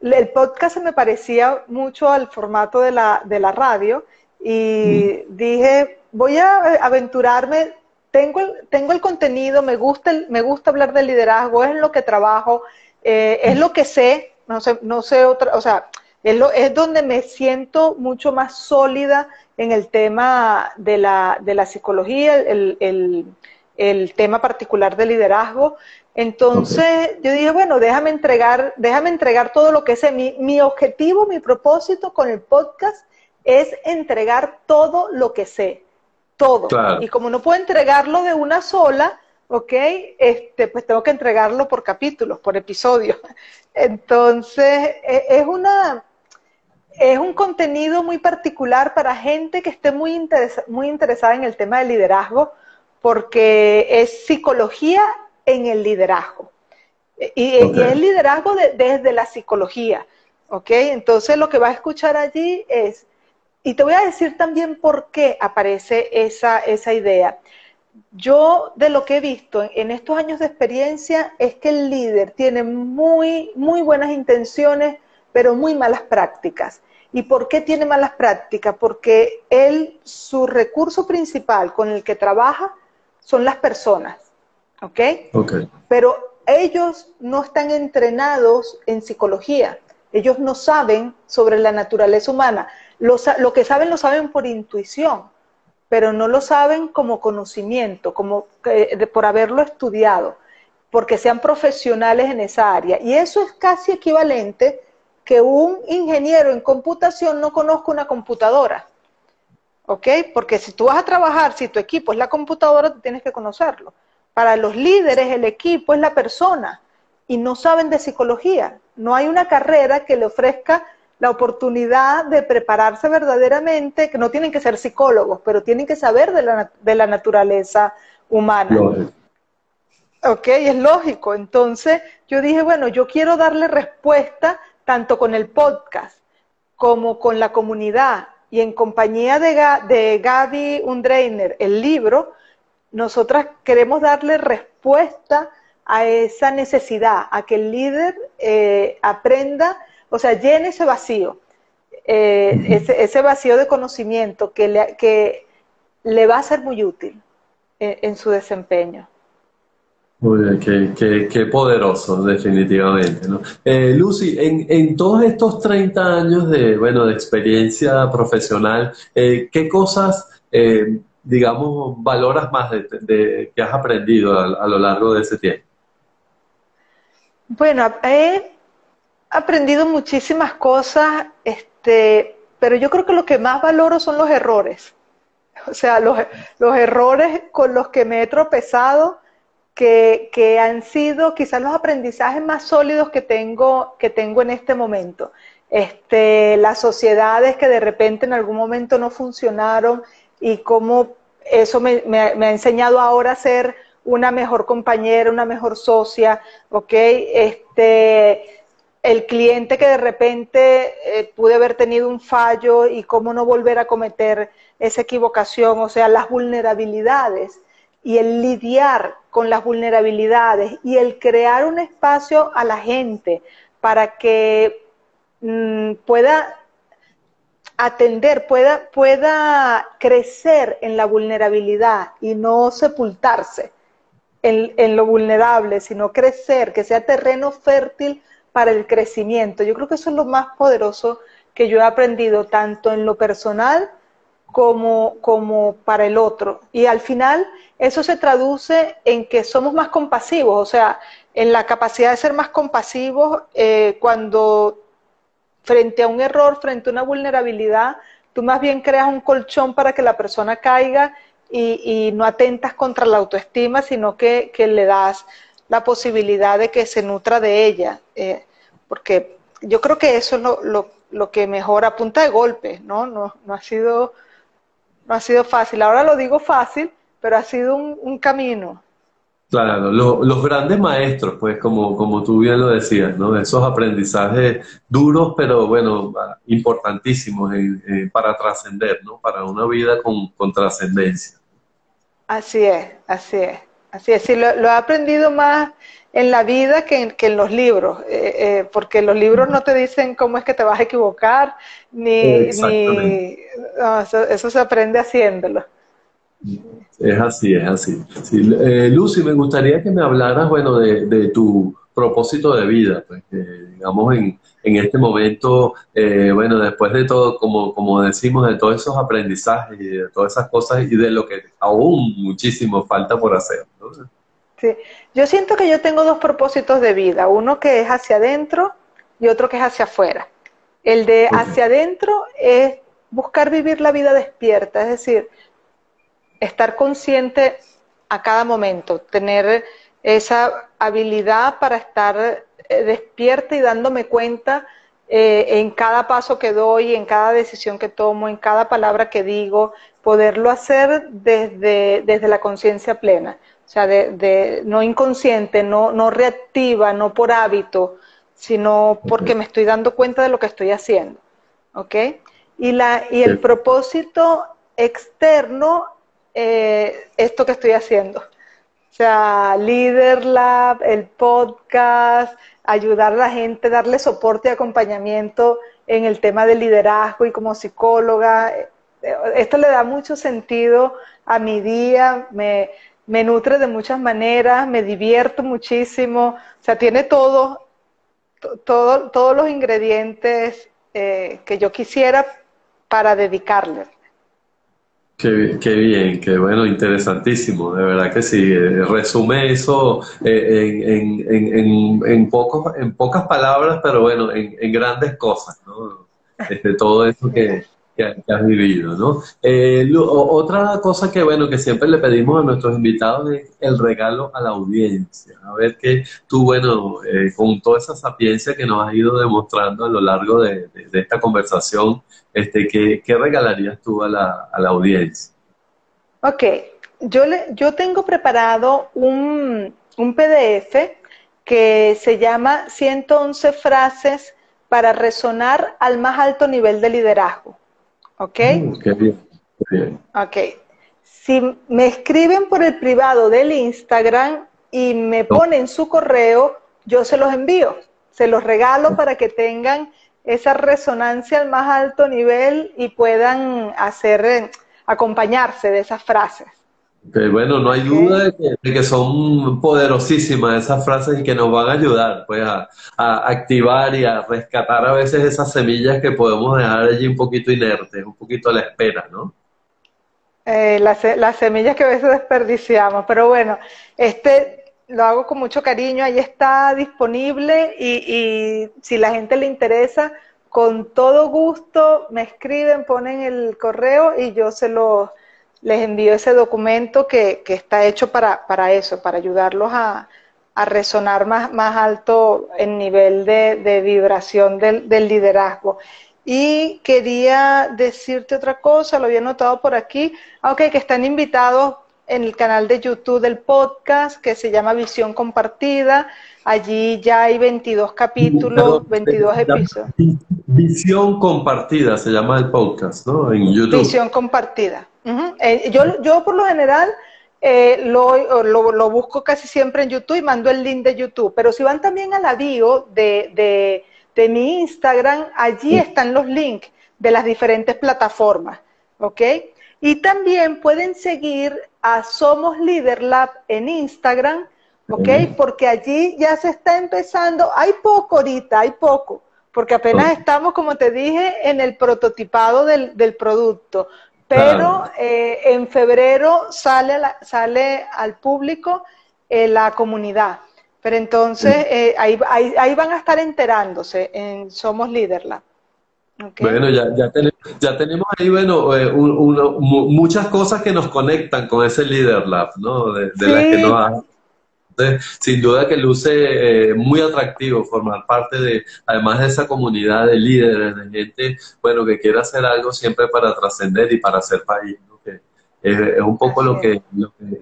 el podcast me parecía mucho al formato de la, de la radio y mm. dije, voy a aventurarme. Tengo el, tengo el contenido, me gusta, me gusta hablar de liderazgo, es en lo que trabajo, eh, es lo que sé, no sé, no sé otra, o sea, es, lo, es donde me siento mucho más sólida en el tema de la, de la psicología, el, el, el tema particular de liderazgo. Entonces yo dije, bueno, déjame entregar, déjame entregar todo lo que sé. Mi, mi objetivo, mi propósito con el podcast es entregar todo lo que sé, todo. Y como no puedo entregarlo de una sola, ¿ok? Este, pues tengo que entregarlo por capítulos, por episodios. Entonces, e, es una, es un contenido muy particular para gente que esté muy, muy interesada en el tema del liderazgo, porque es psicología en el liderazgo. Y, es liderazgo desde la psicología, ¿ok? Entonces, lo que va a escuchar allí es, y te voy a decir también por qué aparece esa, esa idea yo de lo que he visto en estos años de experiencia es que el líder tiene muy, muy buenas intenciones, pero muy malas prácticas. ¿Y por qué tiene malas prácticas? Porque él, su recurso principal con el que trabaja son las personas, ¿ok? okay. Pero ellos no están entrenados en psicología, ellos no saben sobre la naturaleza humana, lo que saben lo saben por intuición pero no lo saben como conocimiento, como por haberlo estudiado, porque sean profesionales en esa área. Y eso es casi equivalente que un ingeniero en computación no conozca una computadora. ¿Ok? Porque si tú vas a trabajar, si tu equipo es la computadora, tienes que conocerlo. Para los líderes, el equipo es la persona y no saben de psicología. No hay una carrera que le ofrezca la oportunidad de prepararse verdaderamente, que no tienen que ser psicólogos, pero tienen que saber de la, de la naturaleza humana. Ok, es lógico. Entonces yo dije, bueno, yo quiero darle respuesta tanto con el podcast como con la comunidad y en compañía de, de Gaby Undreiner, el libro, nosotras queremos darle respuesta a esa necesidad, a que el líder eh, aprenda o sea, llene ese vacío, eh, ese, vacío de conocimiento que le, que le va a ser muy útil en, su desempeño. Muy bien, qué, poderoso, definitivamente. Eh, Lucy, en, todos estos 30 años de, bueno, de experiencia profesional, eh, ¿qué cosas, digamos, valoras más de, que has aprendido a, a, lo largo de ese tiempo? Bueno, he aprendido muchísimas cosas, este, pero yo creo que lo que más valoro son los errores. O sea, los, los errores con los que me he tropezado, que, que, han sido quizás los aprendizajes más sólidos que tengo, que tengo en este momento. Este, las sociedades que de repente en algún momento no funcionaron y cómo eso me, me, me ha enseñado ahora a ser una mejor compañera, una mejor socia, ¿ok? Este, el cliente que de repente eh, pude haber tenido un fallo y cómo no volver a cometer esa equivocación, o sea, las vulnerabilidades y el lidiar con las vulnerabilidades y el crear un espacio a la gente para que mm, pueda atender, pueda, pueda crecer en la vulnerabilidad y no sepultarse en, en lo vulnerable, sino crecer, que sea terreno fértil para el crecimiento. Yo creo que eso es lo más poderoso que yo he aprendido, tanto en lo personal como, como para el otro. Y al final eso se traduce en que somos más compasivos, o sea, en la capacidad de ser más compasivos eh, cuando frente a un error, frente a una vulnerabilidad, tú más bien creas un colchón para que la persona caiga y, no atentas contra la autoestima, sino que, le das la posibilidad de que se nutra de ella. Eh, porque yo creo que eso es lo, lo, que mejora a punta de golpe, ¿no? No, no, ha sido, no ha sido fácil. Ahora lo digo fácil, pero ha sido un, camino. Claro, los grandes maestros, pues como, como tú bien lo decías, ¿no? Esos aprendizajes duros, pero bueno, importantísimos para trascender, ¿no? Para una vida con, con trascendencia. Así es, así es, así es. Sí, lo, he aprendido más en la vida que en, los libros, eh, eh, porque los libros no te dicen cómo es que te vas a equivocar, ni, ni eso se aprende haciéndolo. Es así, es así. Eh, Lucy, me gustaría que me hablaras, bueno, de, tu propósito de vida, pues, digamos, en, en, este momento, eh, bueno, después de todo, como, como decimos, de todos esos aprendizajes y de todas esas cosas y de lo que aún muchísimo falta por hacer. Sí, yo siento que yo tengo dos propósitos de vida, uno que es hacia adentro y otro que es hacia afuera. El de hacia adentro es buscar vivir la vida despierta, es decir, estar consciente a cada momento, tener esa habilidad para estar eh, despierta y dándome cuenta eh, en cada paso que doy, en cada decisión que tomo, en cada palabra que digo, poderlo hacer desde, desde la conciencia plena, o sea, de, no inconsciente, no, no reactiva, no por hábito, sino porque me estoy dando cuenta de lo que estoy haciendo. ¿Ok? Y, la, y el propósito externo eh, esto que estoy haciendo. O sea, Leader Lab, el podcast, ayudar a la gente, darle soporte y acompañamiento en el tema del liderazgo y como psicóloga. Esto le da mucho sentido a mi día, me, nutre de muchas maneras, me divierto muchísimo, o sea, tiene todo todos los ingredientes eh, que yo quisiera para dedicarle. Qué, bien, qué bueno, interesantísimo, de verdad que sí. Eh, resume eso eh, en, en, en, en, pocos, en pocas palabras, pero bueno, en, grandes cosas, ¿no? Este, todo eso que, que, has vivido, ¿no? Eh, otra cosa que, bueno, que siempre le pedimos a nuestros invitados es el regalo a la audiencia. A ver que tú, bueno, eh, con toda esa sapiencia que nos has ido demostrando a lo largo de, esta conversación, este, ¿qué, ¿qué, regalarías tú a la, a la audiencia? Ok, yo, le, yo tengo preparado un, un PDF que se llama 111 frases para resonar al más alto nivel de liderazgo. ¿Ok? Mm, qué bien, Ok. Si me escriben por el privado del Instagram y me ponen su correo, yo se los envío. Se los regalo para que tengan esa resonancia al más alto nivel y puedan hacer, eh, acompañarse de esas frases bueno, no hay duda de que, son poderosísimas esas frases y que nos van a ayudar pues, a, activar y a rescatar a veces esas semillas que podemos dejar allí un poquito inertes, un poquito a la espera, ¿no? Eh, las, las, semillas que a veces desperdiciamos, pero bueno, este lo hago con mucho cariño, ahí está disponible y, y si la gente le interesa, con todo gusto me escriben, ponen el correo y yo se lo les envío ese documento que, está hecho para, para, eso, para ayudarlos a, resonar más, más alto en nivel de, vibración del, liderazgo. Y quería decirte otra cosa, lo había notado por aquí, aunque que están invitados en el canal de YouTube del podcast que se llama Visión Compartida. Allí ya hay 22 capítulos, 22 episodios. Visión Compartida se llama el podcast, ¿no? En YouTube. Visión Compartida. Eh, yo, yo por lo general eh, lo, lo, busco casi siempre en YouTube y mando el link de YouTube, pero si van también a la bio de, de, mi Instagram, allí están los links de las diferentes plataformas, ¿ok? Y también pueden seguir a Somos Leader Lab en Instagram, ¿ok? Porque allí ya se está empezando, hay poco ahorita, hay poco, porque apenas estamos, como te dije, en el prototipado del, del producto pero eh, en febrero sale, sale al público eh, la comunidad. Pero entonces eh, ahí, ahí, van a estar enterándose en Somos Líderla. Bueno, ya, ya, tenemos, ya tenemos ahí, bueno, muchas cosas que nos conectan con ese Leader Lab, ¿no? De, las que nos sin duda que luce eh, muy atractivo formar parte de, además de esa comunidad de líderes, de gente, bueno, que quiere hacer algo siempre para trascender y para hacer país, que es, un poco lo que,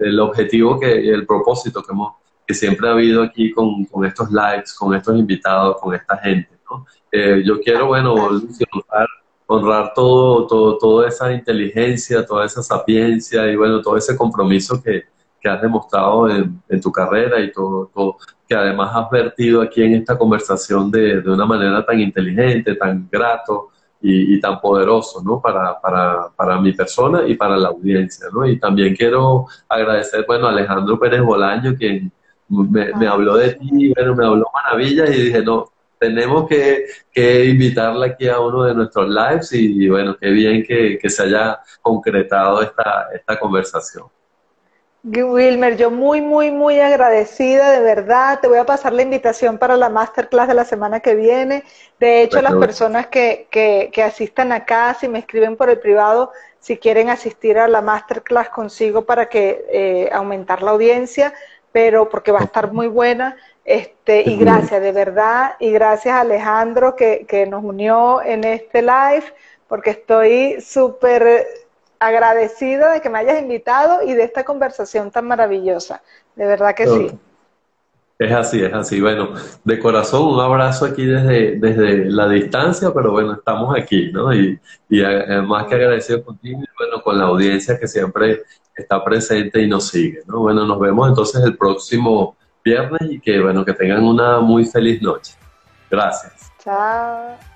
el objetivo que, el propósito que, hemos, que siempre ha habido aquí con, con estos likes, con estos invitados, con esta gente, ¿no? Eh, yo quiero, bueno, honrar, honrar todo, todo, toda esa inteligencia, toda esa sapiencia y, bueno, todo ese compromiso que, que has demostrado en, tu carrera y todo, todo, que además has vertido aquí en esta conversación de, de una manera tan inteligente, tan grato y, tan poderoso, ¿no? Para, para, para, mi persona y para la audiencia, ¿no? Y también quiero agradecer, bueno, a Alejandro Pérez Bolaño, quien me, me habló de ti, bueno, me habló maravillas y dije, no, tenemos que, que, invitarla aquí a uno de nuestros lives y, bueno, qué bien que, que se haya concretado esta, esta conversación. Wilmer, yo muy, muy, muy agradecida, de verdad. Te voy a pasar la invitación para la masterclass de la semana que viene. De hecho, las personas que, que, que, asistan acá, si me escriben por el privado, si quieren asistir a la masterclass consigo para que eh, aumentar la audiencia, pero porque va a estar muy buena. Este, y gracias, de verdad, y gracias a Alejandro que, que nos unió en este live, porque estoy súper agradecida de que me hayas invitado y de esta conversación tan maravillosa. De verdad que sí. Es así, es así. Bueno, de corazón un abrazo aquí desde, desde la distancia, pero bueno, estamos aquí, ¿no? Y, y más que agradecido contigo y bueno, con la audiencia que siempre está presente y nos sigue, ¿no? Bueno, nos vemos entonces el próximo viernes y que bueno, que tengan una muy feliz noche. Gracias. Chao.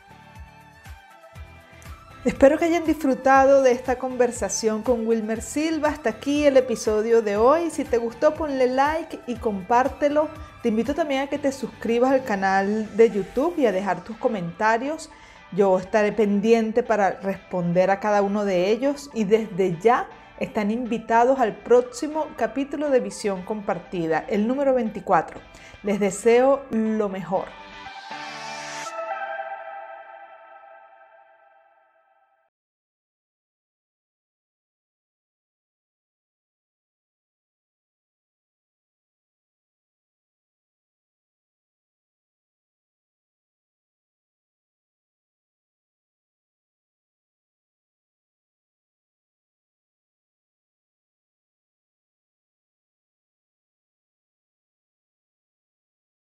Espero que hayan disfrutado de esta conversación con Wilmer Silva. Hasta aquí el episodio de hoy. Si te gustó, ponle like y compártelo. Te invito también a que te suscribas al canal de YouTube y a dejar tus comentarios. Yo estaré pendiente para responder a cada uno de ellos y desde ya están invitados al próximo capítulo de Visión Compartida, el número 24. Les deseo lo mejor.